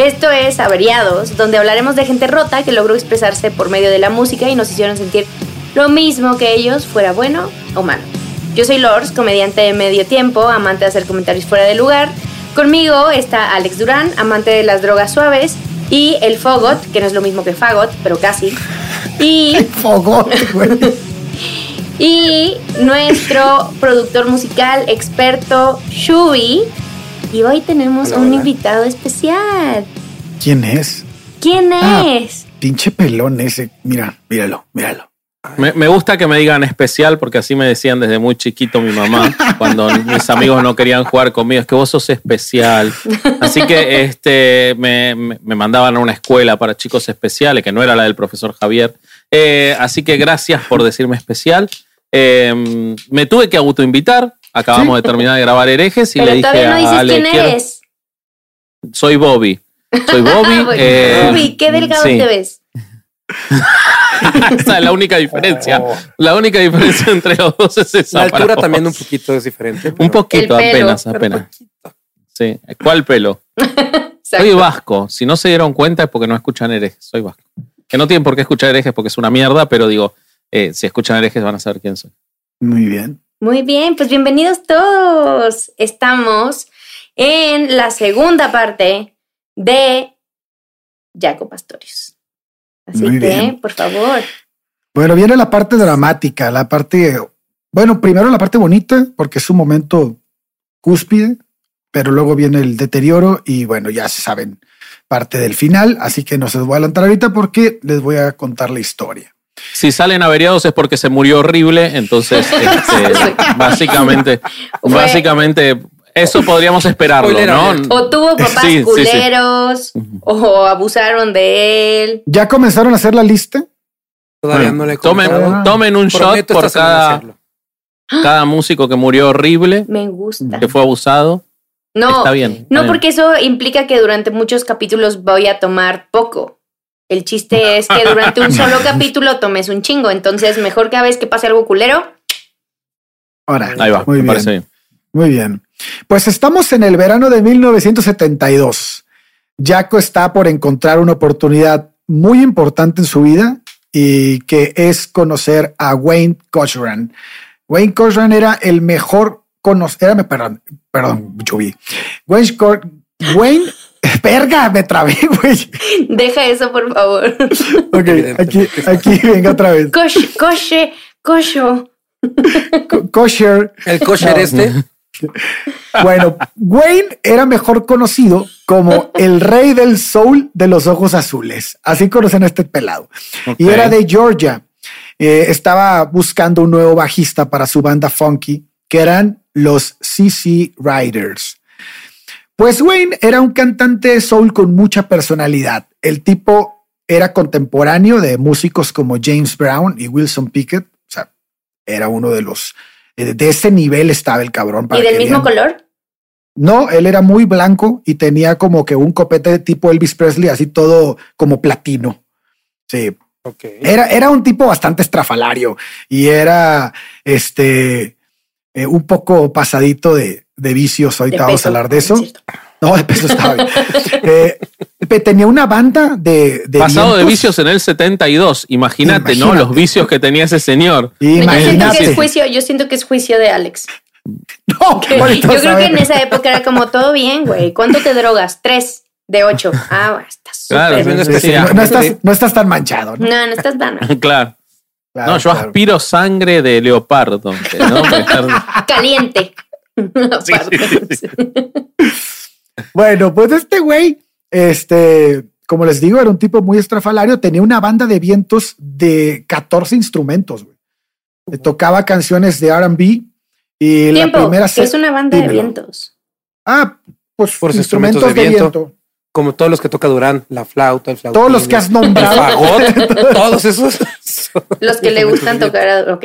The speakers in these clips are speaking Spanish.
Esto es Averiados, donde hablaremos de gente rota que logró expresarse por medio de la música y nos hicieron sentir lo mismo que ellos, fuera bueno o malo. Yo soy Lors, comediante de medio tiempo, amante de hacer comentarios fuera de lugar. Conmigo está Alex Durán, amante de las drogas suaves, y el Fogot, que no es lo mismo que Fagot, pero casi. Y. Fogot, güey. Y nuestro productor musical experto, Shubi. Y hoy tenemos Hola, un hola. invitado especial. ¿Quién es? ¿Quién Ah. es? Pinche pelón ese. Mira, míralo, míralo. Me, me gusta que me digan especial porque así me decían desde muy chiquito mi mamá cuando mis amigos no querían jugar conmigo. Es que vos sos especial. Así que este, me, me- me mandaban a una escuela para chicos especiales, que no era la del profesor Javier. Eh, así que gracias por decirme especial. Eh, me tuve que autoinvitar. Acabamos de terminar de grabar herejes y Pero le dije todavía no a dices Ale, quién "Quiero- eres. soy Bobby. Soy Bobby. Bobby, eh, Bobby, qué delgado sí. te ves. Esa es la única diferencia. La única diferencia entre los dos es esa. La altura también un poquito es diferente. Un poquito, apenas, apenas. Sí. ¿Cuál pelo? Soy vasco. Si no se dieron cuenta es porque no escuchan herejes. Soy vasco. Que no tienen por qué escuchar herejes porque es una mierda, pero digo, eh, si escuchan herejes van a saber quién soy. Muy bien. Muy bien, pues bienvenidos todos. Estamos en la segunda parte de Jaco Pastorius. Así Muy que, bien. por favor. Bueno, viene la parte dramática, la parte. Bueno, primero la parte bonita, porque es un momento cúspide, pero luego viene el deterioro y bueno, ya se saben parte del final. Así que no se los voy a adelantar ahorita porque les voy a contar la historia. Si salen averiados es porque se murió horrible, entonces este, básicamente, Fue- básicamente eso podríamos esperarlo, Spoiler ¿no? alert. O tuvo papás Sí, sí, sí. culeros, o abusaron de él. ¿Ya comenzaron a hacer la lista? Todavía no le he Tomen, contado. tomen un shot Prometo por esta semana cada, hacerlo. cada músico que murió horrible, Me gusta. que fue abusado. No, Está bien. está no, bien. porque eso implica que durante muchos capítulos voy a tomar poco. El chiste es que durante un solo capítulo tomes un chingo. Entonces, mejor cada vez que pase algo culero, Ahora, Ahí va, muy me bien. parece bien. Muy bien. Pues estamos en el verano de 1972. Jaco está por encontrar una oportunidad muy importante en su vida y que es conocer a Wayne Cochran. Wayne Cochran era el mejor conocer, perdón, perdón, Chubi. Wayne, Cor- Wayne, verga, me trabé, güey. deja eso, por favor. Ok, aquí, aquí, venga otra vez. Coche, coche, cocho. Co- Kosher El kosher este. Bueno, Wayne era mejor conocido como el rey del soul de los ojos azules. Así conocen a este pelado. Y era de Georgia. Eh, estaba buscando un nuevo bajista para su banda funky, que eran los CC Riders. Pues Wayne era un cantante de soul con mucha personalidad. El tipo era contemporáneo de músicos como James Brown y Wilson Pickett. O sea, era uno de los... eh, De ese nivel estaba el cabrón. para ¿Y del mismo color? No, él era muy blanco y tenía como que un copete tipo Elvis Presley, así todo como platino. Sí, Ok. era, era un tipo bastante estrafalario y era este eh, un poco pasadito de, de vicios. De Ahorita vamos a hablar de Ah, eso. es cierto. No, de peso estaba bien. Eh, tenía una banda de, de Pasado de vicios en el 72. Imagínate, ¿no? Imagínate. Los vicios que tenía ese señor. Yo siento, que Imagínate. es juicio, yo siento que es juicio de Alex. No, Que- yo creo que en esa época era como todo bien, güey. ¿Cuánto te drogas? Tres de ocho. Ah, bueno, estás Claro, Sí, especial. no, no estás, no estás tan manchado. ¿no? No, no estás dando. claro. Claro, No, yo claro. aspiro sangre de leopardo. ¿no? Caliente. Sí, Aparte. sí, sí. Bueno, pues este güey, este, como les digo, era un tipo muy estrafalario. Tenía una banda de vientos de 14 instrumentos. güey. Le tocaba canciones de RB y la primera es una banda de vientos. Ah, pues Por instrumentos, de, viento. Como todos los que toca Durán, la flauta, el flautín. Todos los que has el nombrado. fagot, todos esos. Los que le gustan tocar. a- Ok.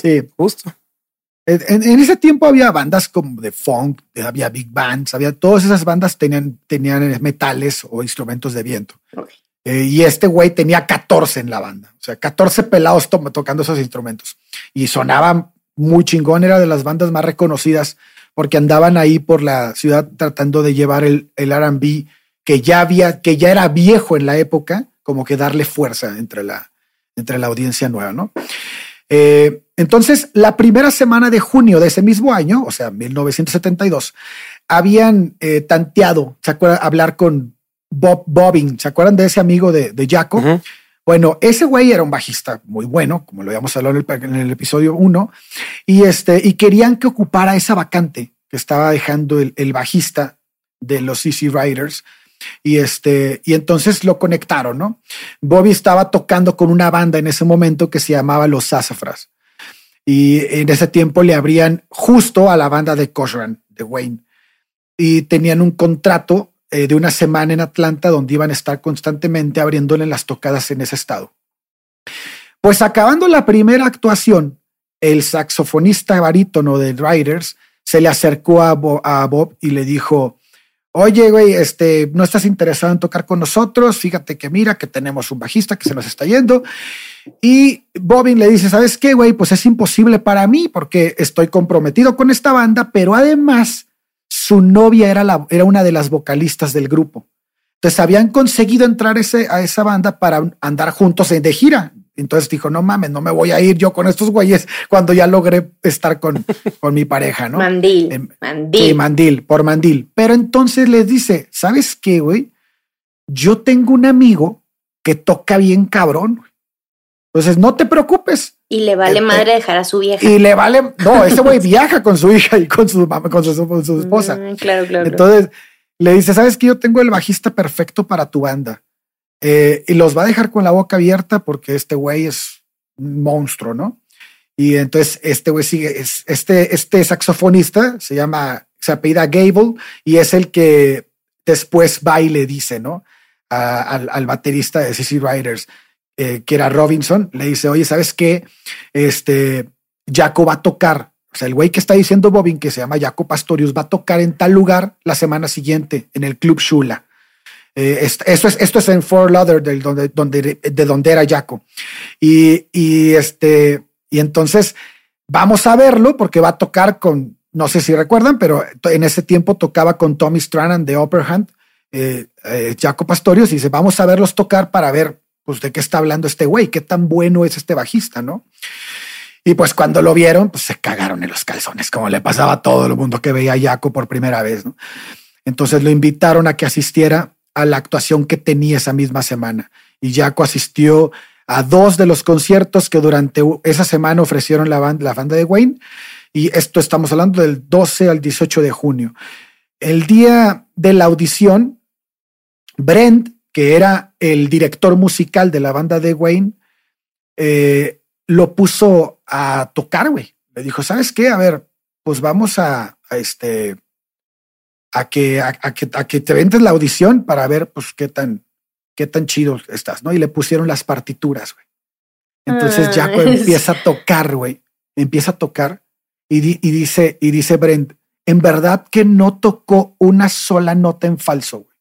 Sí. Justo. En, en ese tiempo había bandas como de funk, había big bands, había todas esas bandas tenían, tenían metales o instrumentos de viento. Eh, y este güey tenía 14 en la banda, o sea, 14 pelados to- tocando esos instrumentos y sonaban muy chingón. Era de las bandas más reconocidas porque andaban ahí por la ciudad tratando de llevar el, el RB que ya había, que ya era viejo en la época, como que darle fuerza entre la, entre la audiencia nueva, ¿no? Eh, entonces, la primera semana de junio de ese mismo año, o sea, 1972, habían eh, tanteado, ¿se acuerdan? Hablar con Bob Bobbing, ¿se acuerdan de ese amigo de, de Jaco? Bueno, ese güey era un bajista muy bueno, como lo habíamos hablado en el, en el episodio 1, y, este, y querían que ocupara esa vacante que estaba dejando el, el bajista de los CC Riders. Y este, y entonces lo conectaron, ¿no? Bobby estaba tocando con una banda en ese momento que se llamaba Los Sassafras. Y en ese tiempo le abrían justo a la banda de Cochran, de Wayne. Y tenían un contrato eh, de una semana en Atlanta donde iban a estar constantemente abriéndole las tocadas en ese estado. Pues acabando la primera actuación, el saxofonista barítono de Riders se le acercó a, Bo a Bob y le dijo, oye, güey, este, no estás interesado en tocar con nosotros, fíjate que mira que tenemos un bajista que se nos está yendo. Y Bobin le dice, ¿sabes qué, güey? Pues es imposible para mí porque estoy comprometido con esta banda, pero además su novia era, la, era una de las vocalistas del grupo. Entonces habían conseguido entrar ese, a esa banda para andar juntos de gira. Entonces dijo, no mames, no me voy a ir yo con estos güeyes cuando ya logré estar con, con mi pareja, ¿no? Mandil. Eh, mandil. Sí, mandil, por mandil. Pero entonces les dice, ¿sabes qué, güey? Yo tengo un amigo que toca bien cabrón. Entonces no te preocupes. Y le vale eh, madre eh, dejar a su vieja. Y le vale, no, ese güey viaja con su hija y con su mamá, con su, con su esposa. Mm, claro, claro. Entonces le dice, ¿sabes qué? Yo tengo el bajista perfecto para tu banda eh, y los va a dejar con la boca abierta porque este güey es un monstruo, ¿no? Y entonces este güey sigue, este, este saxofonista se llama, se apellida Gable y es el que después va y le dice, ¿no? A, al, al, baterista de CC Riders, eh, que era Robinson, le dice, oye, ¿sabes qué? Este, Jaco va a tocar. O sea, el güey que está diciendo Bobin, que se llama Jaco Pastorius, va a tocar en tal lugar la semana siguiente, en el Club Shula. Eh, esto, es, esto es en Fort Lauderdale, donde, donde, de donde era Jaco. Y, y, este, y entonces vamos a verlo porque va a tocar con, no sé si recuerdan, pero en ese tiempo tocaba con Tommy Stranan de Upper Hand, eh, Jaco Pastorius, y dice, vamos a verlos tocar para ver pues, de qué está hablando este güey, qué tan bueno es este bajista, ¿no? Y pues cuando lo vieron, pues se cagaron en los calzones, como le pasaba a todo el mundo que veía a Jaco por primera vez, ¿no? Entonces lo invitaron a que asistiera a la actuación que tenía esa misma semana. Y Jaco asistió a dos de los conciertos que durante esa semana ofrecieron la banda, la banda de Wayne. Y esto estamos hablando del 12 al 18 de junio. El día de la audición, Brent, que era el director musical de la banda de Wayne, eh, lo puso a tocar, güey. Le dijo, ¿sabes qué? A ver, pues vamos a, a este, a que, a, a, que, a que te ventes la audición para ver pues qué tan, qué tan chido estás, ¿no? Y le pusieron las partituras, güey. Entonces ah, Jaco es... empieza a tocar, güey. Empieza a tocar y, di, y, dice, y dice Brent, en verdad que no tocó una sola nota en falso, güey.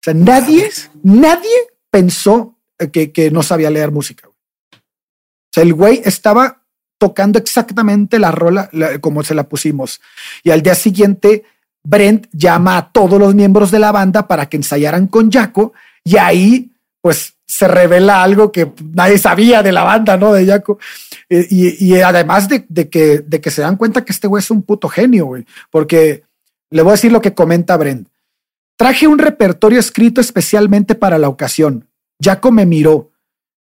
O sea, nadie, nadie pensó que, que no sabía leer música. O sea, el güey estaba tocando exactamente la rola la, como se la pusimos. Y al día siguiente Brent llama a todos los miembros de la banda para que ensayaran con Jaco y ahí pues se revela algo que nadie sabía de la banda, ¿no? De Jaco. Y, y, además de, de, que, de que se dan cuenta que este güey es un puto genio, güey, porque le voy a decir lo que comenta Brent. Traje un repertorio escrito especialmente para la ocasión. Jaco me miró,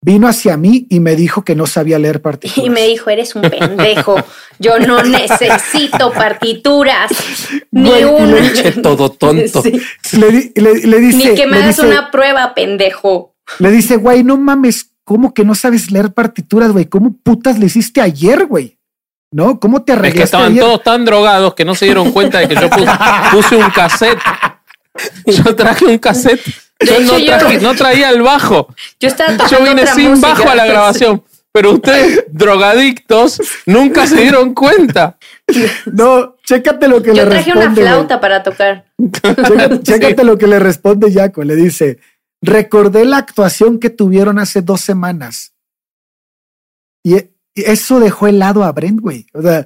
vino hacia mí y me dijo que no sabía leer partituras. Y me dijo, eres un pendejo, yo no necesito partituras, ni bueno. Le, todo tonto. Sí. Le, le, le, dice... Ni que me hagas dice, una prueba, pendejo. Le dice, güey, no mames, ¿cómo que no sabes leer partituras, güey? ¿Cómo putas le hiciste ayer, güey? ¿No? ¿Cómo te arreglaste Es que estaban ayer? todos tan drogados que no se dieron cuenta de que yo puse, puse un cassette. Yo traje un cassette. Yo no, traje, yo no, traía el bajo. Yo estaba Yo vine sin música, bajo a la grabación. Pero ustedes, drogadictos, nunca se dieron cuenta. No, chécate lo que yo le responde. Yo traje una flauta para tocar. Chécate, chécate sí. lo que le responde Jaco. Le dice, recordé la actuación que tuvieron hace dos semanas. Y eso dejó helado a Brent, güey. O sea,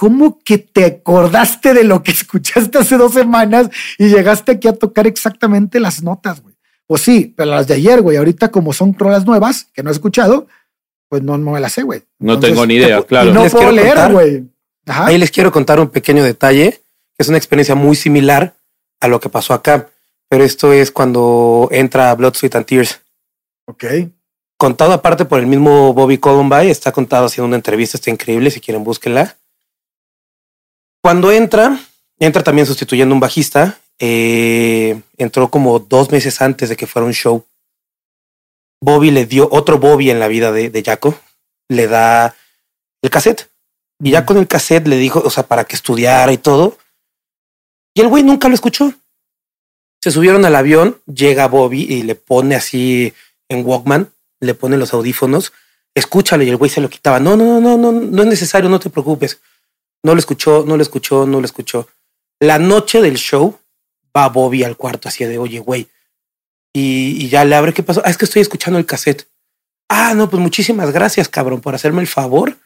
¿cómo que te acordaste de lo que escuchaste hace dos semanas y llegaste aquí a tocar exactamente las notas, güey? Pues sí, pero las de ayer, güey, ahorita como son rolas nuevas que no he escuchado, pues no, no me las sé, güey. No tengo ni idea, claro. Y no Les puedo quiero leer, contar. güey. Ajá. Ahí les quiero contar un pequeño detalle, que es una experiencia muy similar a lo que pasó acá, pero esto es cuando entra Blood, Sweat and Tears. Ok. Contado aparte por el mismo Bobby Columbine, está contado haciendo una entrevista, está increíble, si quieren búsquenla. Cuando entra, entra también sustituyendo un bajista, eh, entró como dos meses antes de que fuera un show. Bobby le dio otro Bobby en la vida de, de Jaco, le da el cassette. Y ya con el cassette le dijo, o sea, para que estudiara y todo. Y el güey nunca lo escuchó. Se subieron al avión, llega Bobby y le pone así en Walkman, le pone los audífonos, escúchalo y el güey se lo quitaba. No, no, no, no, no, no es necesario, no te preocupes. No lo escuchó, no lo escuchó, no lo escuchó. La noche del show va Bobby al cuarto así de, oye, güey. Y, y ya le abre, ¿qué pasó? Ah, es que estoy escuchando el cassette. Ah, no, pues muchísimas gracias, cabrón, por hacerme el favor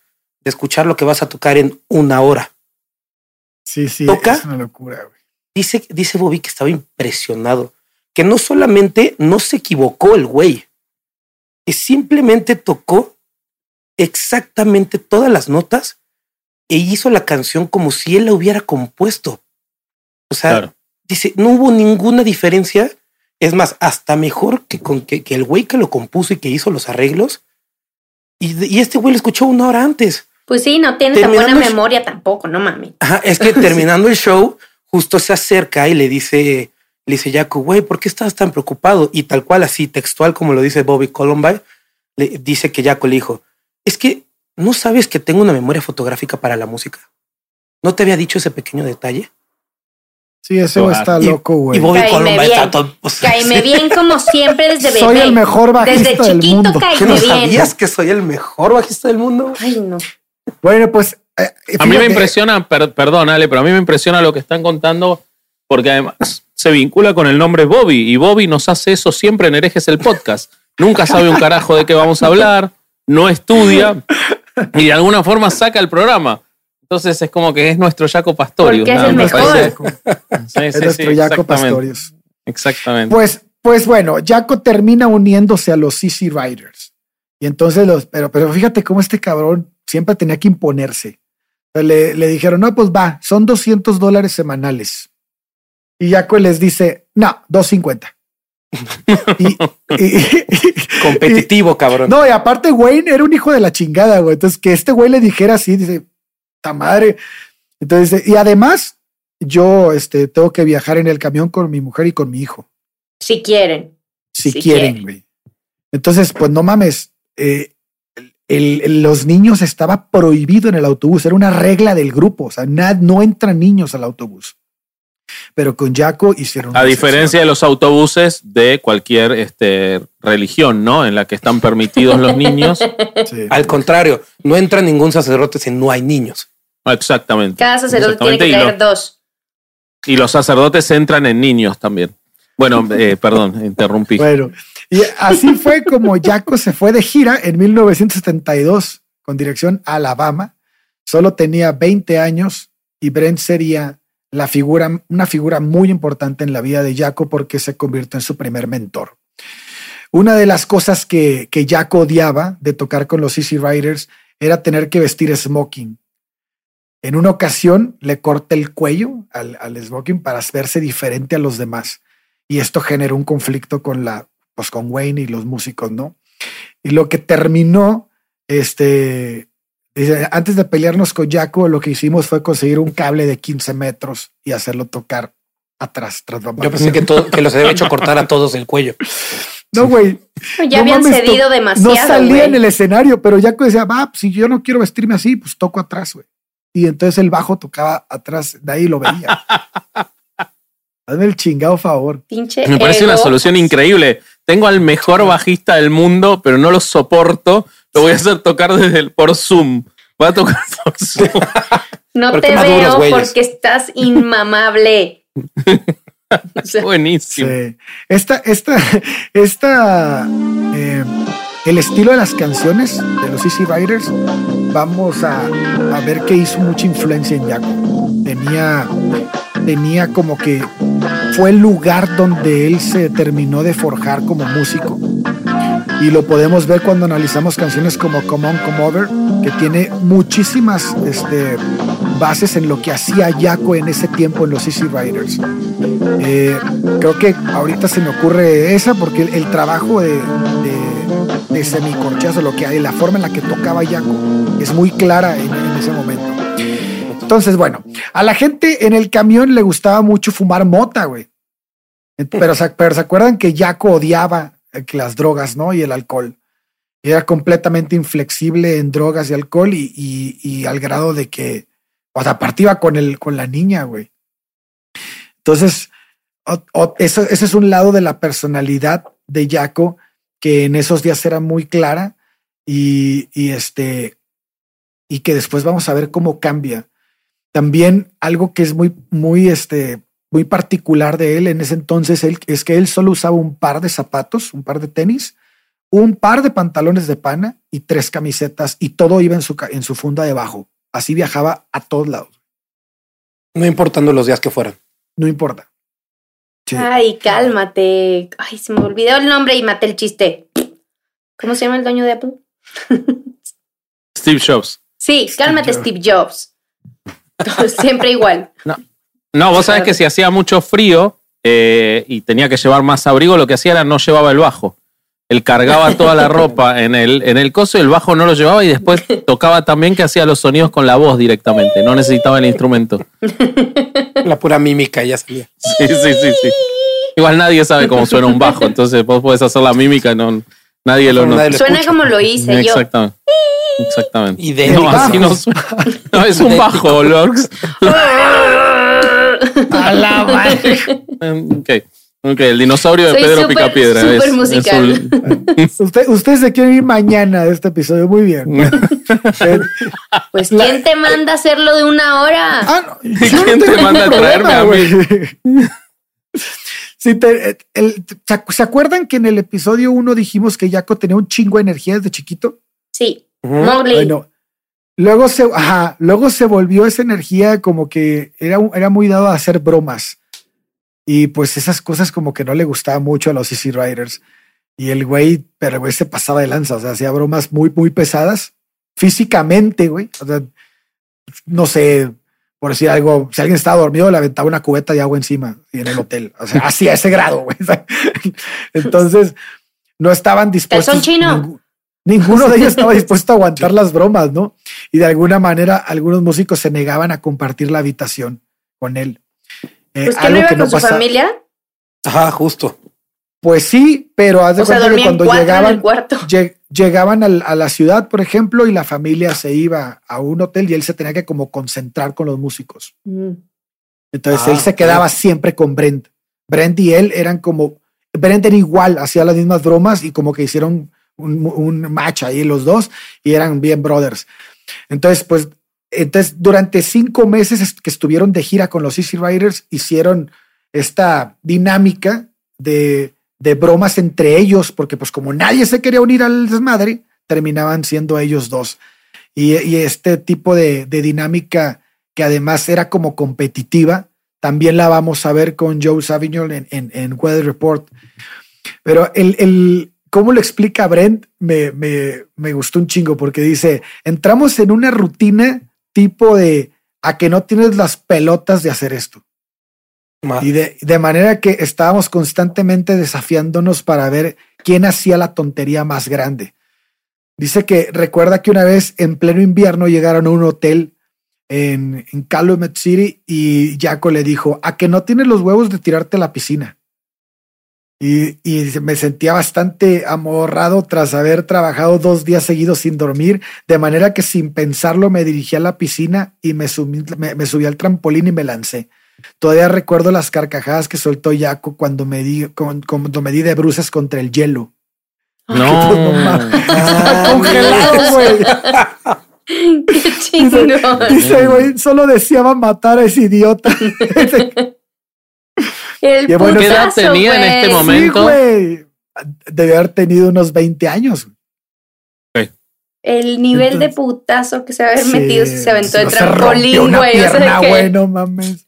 de escuchar lo que vas a tocar en una hora. Sí, sí, ¿Toca? es una locura, güey. Dice, dice Bobby que estaba impresionado, que no solamente no se equivocó el güey, que simplemente tocó exactamente todas las notas e hizo la canción como si él la hubiera compuesto. O sea, Claro. dice, no hubo ninguna diferencia. Es más, hasta mejor que con que, que el güey que lo compuso y que hizo los arreglos. Y, y este güey lo escuchó una hora antes. Pues sí, no tiene tan buena el- memoria tampoco, no mames. Ajá, es que terminando el show, justo se acerca y le dice, le dice Jaco, güey, ¿por qué estás tan preocupado? Y tal cual, así textual como lo dice Bobby Columbine, le dice que Jaco le dijo, es que no sabes que tengo una memoria fotográfica para la música. ¿No te había dicho ese pequeño detalle? Sí, ese güey está Y- loco, güey. Y Bobby Caíme bien. está todo. o sea, Caíme bien como siempre desde bebé. Soy el mejor bajista Desde del chiquito mundo. ¿Qué caíme no bien. sabías que soy el mejor bajista del mundo? Ay, no. Bueno, pues. eh, A mí me impresiona, per- perdón, Ale, pero a mí me impresiona lo que están contando porque además se vincula con el nombre Bobby y Bobby nos hace eso siempre en Herejes el podcast. Nunca sabe un carajo de qué vamos a hablar, no estudia y de alguna forma saca el programa. Entonces es como que es nuestro Jaco Pastorius. Porque es ¿no? el Me mejor. parece- Sí, Es sí, sí, nuestro Jaco exactamente. Pastorius. Exactamente. Pues, pues bueno, Jaco termina uniéndose a los CC Riders. Y entonces los, pero, pero fíjate cómo este cabrón siempre tenía que imponerse. Le, le dijeron, no, pues va, son 200 dólares semanales. Y Jaco les dice, no, 250. Y, y- y- Competitivo, cabrón. no, y aparte Wayne era un hijo de la chingada, güey. Entonces, que este güey le dijera así, dice, ta madre. Entonces, dice, y además, yo este, tengo que viajar en el camión con mi mujer y con mi hijo, Si quieren. si Si quieren, quieren. güey. Entonces, pues no mames, eh, el- el- los niños estaba prohibido en el autobús, era una regla del grupo, o sea, nad- no entran niños al autobús. Pero con Jaco hicieron. A diferencia de los autobuses de cualquier este, religión, ¿no? En la que están permitidos los niños. Sí. Al contrario, no entra ningún sacerdote si no hay niños. Exactamente. Cada sacerdote tiene que traer dos. Y los sacerdotes entran en niños también. Bueno, eh, perdón, interrumpí. Bueno, y así fue como Jaco se fue de gira en 1972 con dirección a Alabama. Solo tenía 20 años y Brent sería la figura, una figura muy importante en la vida de Jaco porque se convirtió en su primer mentor. Una de las cosas que, que Jaco odiaba de tocar con los Easy Riders era tener que vestir smoking. En una ocasión le corta el cuello al, al smoking para verse diferente a los demás y esto generó un conflicto con la pues con Wayne y los músicos, ¿no? Y lo que terminó este dice, antes de pelearnos con Jaco, lo que hicimos fue conseguir un cable de 15 metros y hacerlo tocar atrás tras Yo bambalinas. pensé que, todo, que los había hecho cortar a todos el cuello. No, güey. Ya no habían mames, cedido demasiado. No salía en el escenario, pero Jaco decía, va, si yo no quiero vestirme así, pues toco atrás, güey. Y entonces el bajo tocaba atrás, de ahí lo veía. Hazme el chingado favor. Pinche Me parece una solución increíble. Tengo al mejor bajista del mundo, pero no lo soporto. Lo voy a hacer tocar desde el, por Zoom. Voy a tocar por Zoom. No ¿Por te veo porque estás inmamable. O sea, Buenísimo. Sí. Esta, esta, esta, eh, el estilo de las canciones de los Easy Riders vamos a, a ver que hizo mucha influencia en Jaco. Tenía, tenía como que fue el lugar donde él se terminó de forjar como músico. Y lo podemos ver cuando analizamos canciones como Come On, Come Over, que tiene muchísimas este, bases en lo que hacía Jaco en ese tiempo en los Easy Riders. Eh, creo que ahorita se me ocurre esa porque el, trabajo de, de, de semicorchazo, lo que la forma en la que tocaba Jaco, es muy clara en, en ese momento. Entonces, bueno, a la gente en el camión le gustaba mucho fumar mota, güey. Pero, pero se acuerdan que Jaco odiaba las drogas, ¿no? Y el alcohol. Era completamente inflexible en drogas y alcohol y, y- y al grado de que, o sea, aparte iba con, el, con la niña, güey. Entonces, eso, ese es un lado de la personalidad de Jaco que en esos días era muy clara y, y este, y que después vamos a ver cómo cambia. También algo que es muy, muy, este, muy particular de él en ese entonces él, es que él solo usaba un par de zapatos, un par de tenis, un par de pantalones de pana y tres camisetas y todo iba en su, ca- en su funda debajo. Así viajaba a todos lados. No importando los días que fueran. No importa. Sí. Ay, cálmate. Ay, se me olvidó el nombre y maté el chiste. ¿Cómo se llama el dueño de Apple? Steve Jobs. Sí, cálmate, Jobs. Steve Jobs. Siempre igual. No, vos sabés que si hacía mucho frío eh, y tenía que llevar más abrigo, lo que hacía era no llevaba el bajo. Él cargaba toda la ropa en el, en el coso y el bajo no lo llevaba y después tocaba también que hacía los sonidos con la voz directamente. No necesitaba el instrumento. La pura mímica ya salía. Sí, sí, sí, sí. Igual nadie sabe cómo suena un bajo, entonces vos podés hacer la mímica y no, nadie lo nota. Suena escucha. como lo hice yo. Exactamente. Exactamente. Idéntico. No, así no suena. No, es un bajo, Lorx. A la madre. Ok. Ok, el dinosaurio de Soy Pedro súper, Picapiedra. súper es- es musical. un- Usted, ustedes se quieren ir mañana de este episodio. Muy bien. Eh, Pues, ¿quién te manda a hacerlo de una hora? ah, no, ¿Quién te manda a traerme a mí? güey. Sí, te- el- ¿se acu- ¿Se acuerdan que en el episodio 1 dijimos que Jaco tenía un chingo de energía desde chiquito? Sí, Ujú. Mowgli. Bueno, luego se, ajá, luego se volvió esa energía como que era, era muy dado a hacer bromas. Y pues esas cosas como que no le gustaba mucho a los Easy Riders. Y el güey, pero el güey se pasaba de lanza, o sea, hacía bromas muy, muy pesadas físicamente, güey. O sea, no sé, por decir algo, si alguien estaba dormido, le aventaba una cubeta de agua encima y en el hotel. O sea, así a ese grado, güey. Entonces, no estaban dispuestos. Calzón chino. Ninguno de ellos estaba dispuesto a aguantar las bromas, ¿no? Y de alguna manera, algunos músicos se negaban a compartir la habitación con él. Eh, Pues que no iba que con su familia. Ajá, justo. Pues sí, pero haz de O sea, cuenta que cuando llegaban, el cuarto. lleg- llegaban al- a la ciudad, por ejemplo, y la familia se iba a un hotel y él se tenía que como concentrar con los músicos. Mm. Entonces Ah, él se quedaba siempre con Brent. Brent y él eran como, Brent era igual, hacía las mismas bromas y como que hicieron un, match ahí los dos y eran bien brothers. Entonces, pues, entonces durante cinco meses que estuvieron de gira con los Easy Riders, hicieron esta dinámica de, de bromas entre ellos, porque pues como nadie se quería unir al desmadre, terminaban siendo ellos dos. Y, este tipo de, dinámica que además era como competitiva, también la vamos a ver con Joe Savignon en, en, Weather Report. Pero el cómo lo explica Brent me, me, me gustó un chingo porque dice, entramos en una rutina tipo de a que no tienes las pelotas de hacer esto. Y de, de manera que estábamos constantemente desafiándonos para ver quién hacía la tontería más grande. Dice que recuerda que una vez en pleno invierno llegaron a un hotel en, en Calumet City y Jaco le dijo, a que no tienes los huevos de tirarte a la piscina. Y, y me sentía bastante amorrado tras haber trabajado dos días seguidos sin dormir, de manera que sin pensarlo me dirigí a la piscina y me, subí, me, me subí al trampolín y me lancé. Todavía recuerdo las carcajadas que soltó Jaco cuando me di, cuando me di de bruces contra el hielo. No. Está congelado, güey. Qué chingón. Dice, güey, solo deseaba matar a ese idiota. El Qué bueno. ¿Qué edad putazo, tenía en güey. este momento? Sí, güey. Debe haber tenido unos 20 años. El nivel de putazo que se va a haber metido si se aventó de no trampolín, rompió una güey. O sea, pierna, que- güey, no mames.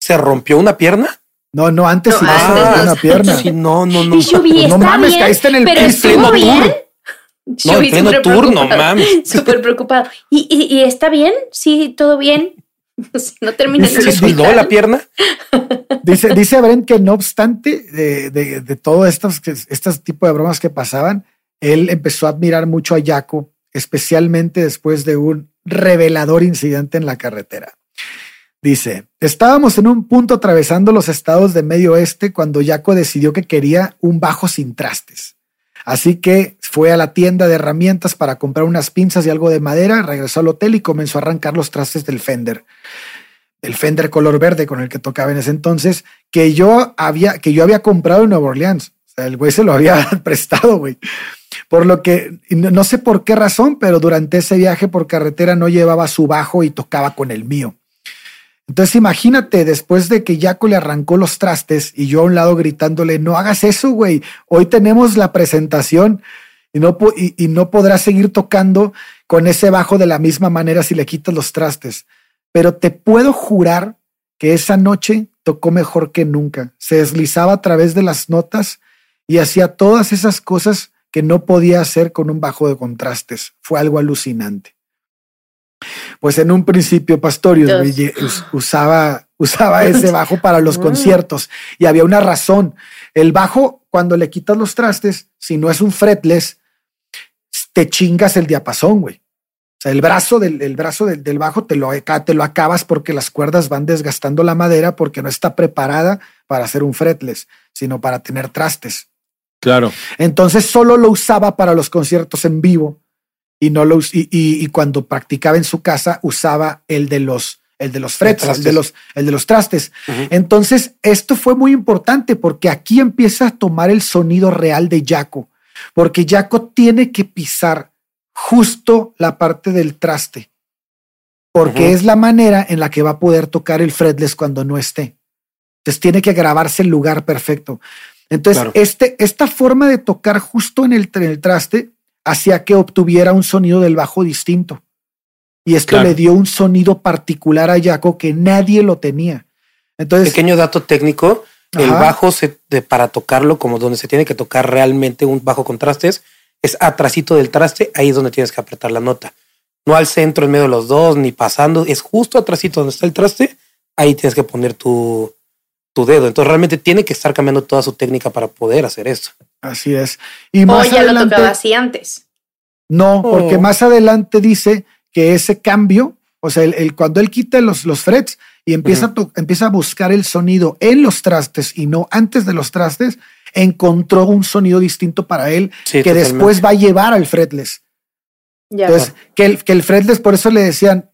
¿Se rompió una pierna? No, no, antes No, sí antes no. una pierna. Sí, no, no, no. Y Shubi, Pues no mames, bien, caíste en el pero piso. estuvo Pleno bien. tour. No, en pleno súper tour, no preocupado, mames. Súper preocupado. ¿Y, y, y está bien? Sí, todo bien. Si no termina ¿Se la pierna? Dice, dice Brent que no obstante de, de, de todo estos, que- estos tipo de bromas que pasaban, él empezó a admirar mucho a Jaco, especialmente después de un revelador incidente en la carretera. Dice, estábamos en un punto atravesando los estados de medio oeste cuando Jaco decidió que quería un bajo sin trastes. Así que fue a la tienda de herramientas para comprar unas pinzas y algo de madera, regresó al hotel y comenzó a arrancar los trastes del Fender el Fender color verde con el que tocaba en ese entonces, que yo había, que yo había comprado en Nueva Orleans. O sea, el güey se lo había prestado, güey. Por lo que no sé por qué razón, pero durante ese viaje por carretera no llevaba su bajo y tocaba con el mío. Entonces imagínate, después de que Jaco le arrancó los trastes y yo a un lado gritándole, no hagas eso, güey, hoy tenemos la presentación y no, y no podrás seguir tocando con ese bajo de la misma manera si le quitas los trastes. Pero te puedo jurar que esa noche tocó mejor que nunca. Se deslizaba a través de las notas y hacía todas esas cosas que no podía hacer con un bajo de contrastes. Fue algo alucinante. Pues en un principio Pastorius us- usaba, usaba ese bajo para los Mm. conciertos y había una razón. El bajo, cuando le quitas los trastes, si no es un fretless, te chingas el diapasón, güey. O sea, el brazo del, el brazo del, del bajo te lo, te lo acabas porque las cuerdas van desgastando la madera porque no está preparada para hacer un fretless, sino para tener trastes. Claro. Entonces solo lo usaba para los conciertos en vivo y no lo y, y- y cuando practicaba en su casa usaba el de los el de los frets, el de los el de los trastes. Entonces esto fue muy importante porque aquí empieza a tomar el sonido real de Jaco, porque Jaco tiene que pisar justo la parte del traste, porque es la manera en la que va a poder tocar el fretless cuando no esté. Entonces tiene que grabarse el lugar perfecto. Entonces, Claro. este, esta forma de tocar justo en el, en el traste hacía que obtuviera un sonido del bajo distinto. Y esto Claro. le dio un sonido particular a Jaco que nadie lo tenía. Entonces, Pequeño dato técnico. El bajo se, de, para tocarlo como donde se tiene que tocar realmente un bajo con trastes es atrasito del traste, ahí es donde tienes que apretar la nota. No al centro en medio de los dos, ni pasando, es justo atrasito donde está el traste, ahí tienes que poner tu, tu dedo. Entonces realmente tiene que estar cambiando toda su técnica para poder hacer esto. así es. Y O más ya lo tocaba así antes. No, porque Oh. más adelante dice que ese cambio, o sea, el, el- cuando él quita los, los frets y empieza, a to- empieza a buscar el sonido en los trastes y no antes de los trastes, encontró un sonido distinto para él Sí, que totalmente. después va a llevar al fretless. Ya. Entonces, que el, que el fretless, por eso le decían,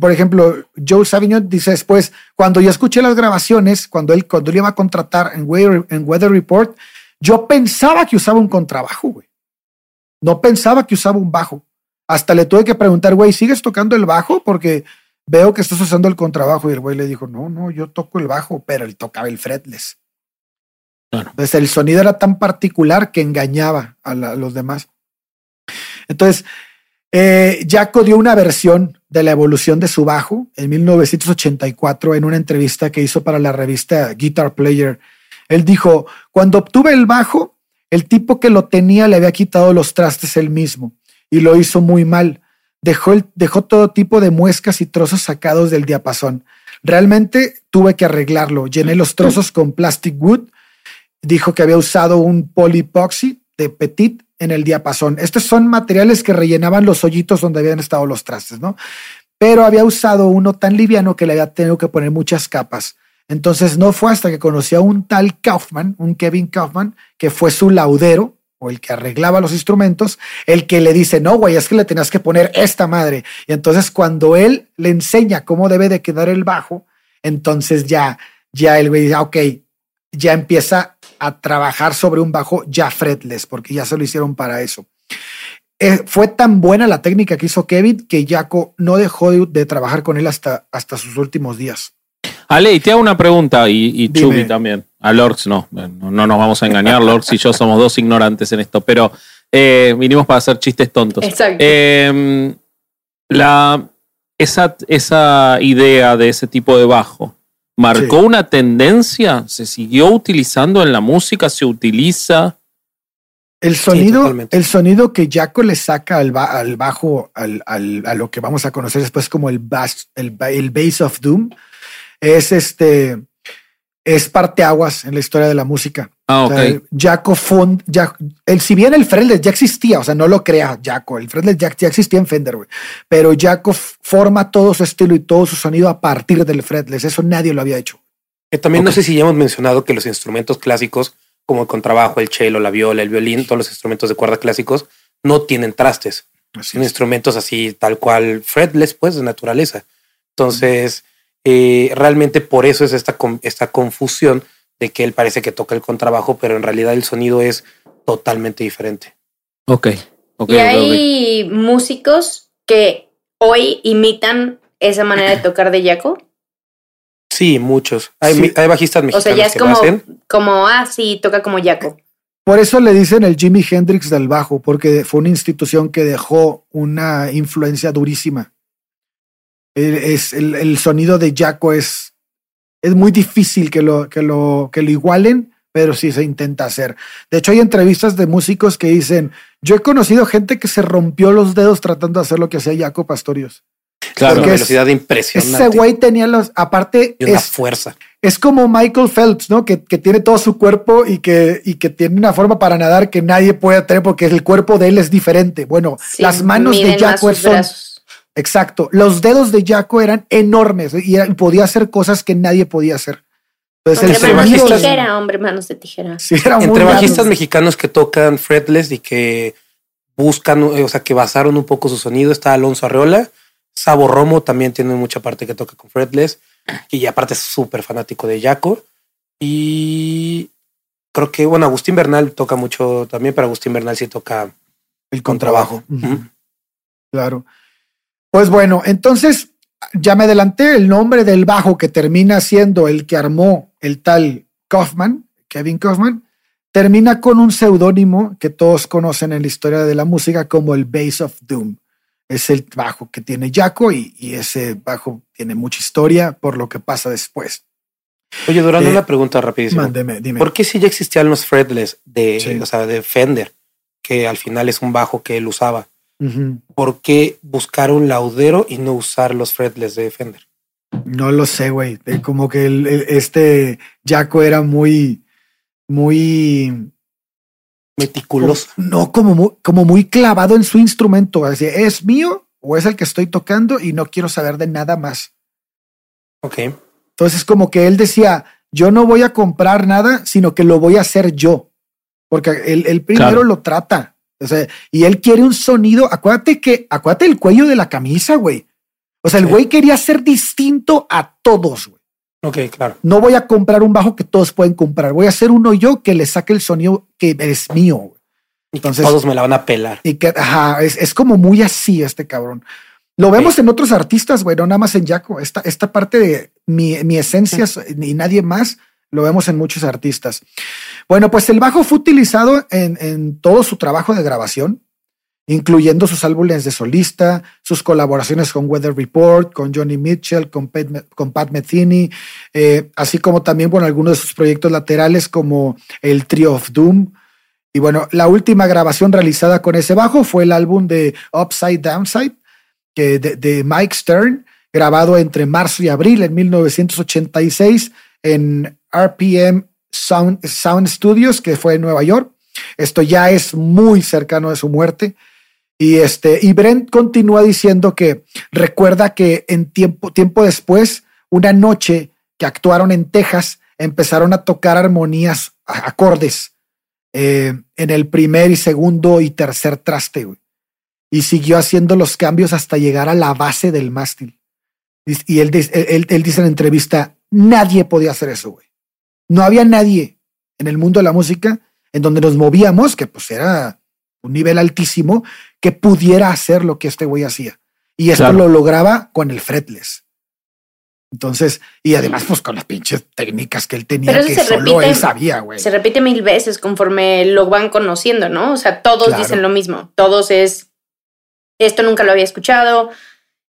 por ejemplo, Joe Savignon dice después, cuando yo escuché las grabaciones, cuando él, cuando él iba a contratar en Weather, en Weather Report, yo pensaba que usaba un contrabajo, güey. No pensaba que usaba un bajo. Hasta le tuve que preguntar, güey, ¿sigues tocando el bajo? Porque veo que estás usando el contrabajo. Y el güey le dijo, no, no, yo toco el bajo, pero él tocaba el fretless. Claro. Entonces el sonido era tan particular que engañaba a, la- a los demás. Entonces, eh, Jaco dio una versión de la evolución de su bajo en 1984 en una entrevista que hizo para la revista Guitar Player. Él dijo, cuando obtuve el bajo, el tipo que lo tenía le había quitado los trastes él mismo y lo hizo muy mal. Dejó, dejó todo tipo de muescas y trozos sacados del diapasón. Realmente tuve que arreglarlo. Llené los trozos con plastic wood. Dijo que había usado un polypoxy de petit en el diapasón. Estos son materiales que rellenaban los hoyitos donde habían estado los trastes, ¿no? Pero había usado uno tan liviano que le había tenido que poner muchas capas. Entonces no fue hasta que conocí a un tal Kaufman, un Kevin Kaufman, que fue su laudero o el que arreglaba los instrumentos, el que le dice, no, güey, es que le tenías que poner esta madre. Y entonces cuando él le enseña cómo debe de quedar el bajo, entonces ya, ya el güey dice, "Ah, ok, ya empieza a trabajar sobre un bajo ya fretless, porque ya se lo hicieron para eso. Eh, fue tan buena la técnica que hizo Kevin que Jaco no dejó de, de trabajar con él hasta, hasta sus últimos días. Ale, y te hago una pregunta, y, y. Chubi también. A Lords no, no, no nos vamos a engañar, Lords y yo somos dos ignorantes en esto, pero Eh, vinimos para hacer chistes tontos. Exacto. Eh, la, esa, esa idea de ese tipo de bajo marcó Sí. una tendencia, se siguió utilizando en la música, se utiliza. El sonido, el sonido que Jaco le saca al, ba- al bajo, al, al- a lo que vamos a conocer después como el bass, el, ba- el bass of doom, es este, es parteaguas en la historia de la música. Ah, O ok. sea, Jaco fund, ya, el, si bien el fretless ya existía, o sea, no lo crea Jaco, el fretless ya, ya existía en Fender, güey, pero Jaco forma todo su estilo y todo su sonido a partir del fretless. Eso nadie lo había hecho. Que también no sé si ya hemos mencionado que los instrumentos clásicos, como el contrabajo, el cello, la viola, el violín, todos los instrumentos de cuerda clásicos, no tienen trastes. Así Son es. instrumentos así, tal cual, fretless, pues, de naturaleza. Entonces, eh, realmente por eso es esta, esta confusión de que él parece que toca el contrabajo, pero en realidad el sonido es totalmente diferente. Ok. ok, y hay músicos que hoy imitan esa manera de tocar de Jaco. Sí, muchos. Hay, Sí. mi- hay bajistas O mexicanos sea, ya es que lo como, hacen. como, ah, sí, toca como Jaco. Por eso le dicen el Jimi Hendrix del bajo, porque fue una institución que dejó una influencia durísima. El, es, el, el sonido de Jaco es, es muy difícil que lo, que, lo, que lo igualen, pero sí se intenta hacer. De hecho, hay entrevistas de músicos que dicen, yo he conocido gente que se rompió los dedos tratando de hacer lo que hacía Jaco Pastorius. Claro, Porque una es- velocidad impresionante. Ese güey tenía los, aparte, y una es, fuerza. es como Michael Phelps, ¿no? Que, que tiene todo su cuerpo y que, y que tiene una forma para nadar que nadie puede tener porque el cuerpo de él es diferente. Bueno, Sí, las manos de Jaco son... brazos. Exacto. Los dedos de Jaco eran enormes y era- podía hacer cosas que nadie podía hacer. Entonces, Hombre, el entre manos de tijera, hombre, manos de tijera. Sí, era muy Entre raro. bajistas mexicanos que tocan fretless y que buscan, o sea, que basaron un poco su sonido, está Alonso Arreola. Sabo Romo también tiene mucha parte que toca con fretless, y aparte es súper fanático de Jaco. Y creo que, bueno, Agustín Bernal toca mucho también, pero Agustín Bernal sí toca el con contrabajo. Claro. Pues bueno, entonces ya me adelanté el nombre del bajo que termina siendo el que armó el tal Kaufman, Kevin Kaufman, termina con un seudónimo que todos conocen en la historia de la música como el Bass of Doom. Es el bajo que tiene Jaco y, y ese bajo tiene mucha historia por lo que pasa después. Oye, Durán, Eh, una pregunta rapidísima. Mándeme, dime. ¿Por qué si ya existían los fretless de, Sí. o sea, de Fender, que al final es un bajo que él usaba? ¿Por qué buscar un laudero y no usar los fretless de Fender? No lo sé, güey. Eh, Como que el- el- este Jaco era muy, muy Meticuloso. No, como muy, como muy clavado en su instrumento. Así, ¿es mío o es el que estoy tocando? Y no quiero saber de nada más. Ok. Entonces, como que él decía, yo no voy a comprar nada, sino que lo voy a hacer yo. Porque él, él primero Claro. lo trata. O sea, y él quiere un sonido. Acuérdate que, acuérdate el cuello de la camisa, güey. O sea, el Sí. güey quería ser distinto a todos, güey. Ok, claro. No voy a comprar un bajo que todos pueden comprar. Voy a hacer uno yo que le saque el sonido que es mío. güey. Y Entonces- que todos me la van a pelar. Y que, ajá, es, es como muy así este cabrón. Lo vemos en otros artistas, güey, no nada más en Jaco. Esta, esta parte de mi, mi esencia y nadie más, lo vemos en muchos artistas. Bueno, pues el bajo fue utilizado en, en todo su trabajo de grabación, incluyendo sus álbumes de solista, sus colaboraciones con Weather Report, con Johnny Mitchell, con Pat, con Metheny, eh, así como también, bueno, algunos de sus proyectos laterales como el Trio of Doom, y bueno, la última grabación realizada con ese bajo fue el álbum de Upside Downside, que de, de Mike Stern, grabado entre marzo y abril en 1986 en RPM Sound, Studios, que fue en Nueva York. Esto ya es muy cercano de su muerte. Y, este, y Brent continúa diciendo que recuerda que en tiempo, tiempo después, una noche que actuaron en Texas, empezaron a tocar armonías, acordes eh, en el primer y segundo y tercer traste, güey. Y siguió haciendo los cambios hasta llegar a la base del mástil. Y, él, él, él dice en entrevista, nadie podía hacer eso, güey. No había nadie en el mundo de la música en donde nos movíamos, que pues era un nivel altísimo, que pudiera hacer lo que este güey hacía. Y esto Claro. lo lograba con el fretless. Entonces, y además, pues con las pinches técnicas que él tenía, Pero que se solo repite- él sabía, güey. Se repite mil veces conforme lo van conociendo, ¿no? O sea, todos Claro. dicen lo mismo. Todos es, esto nunca lo había escuchado,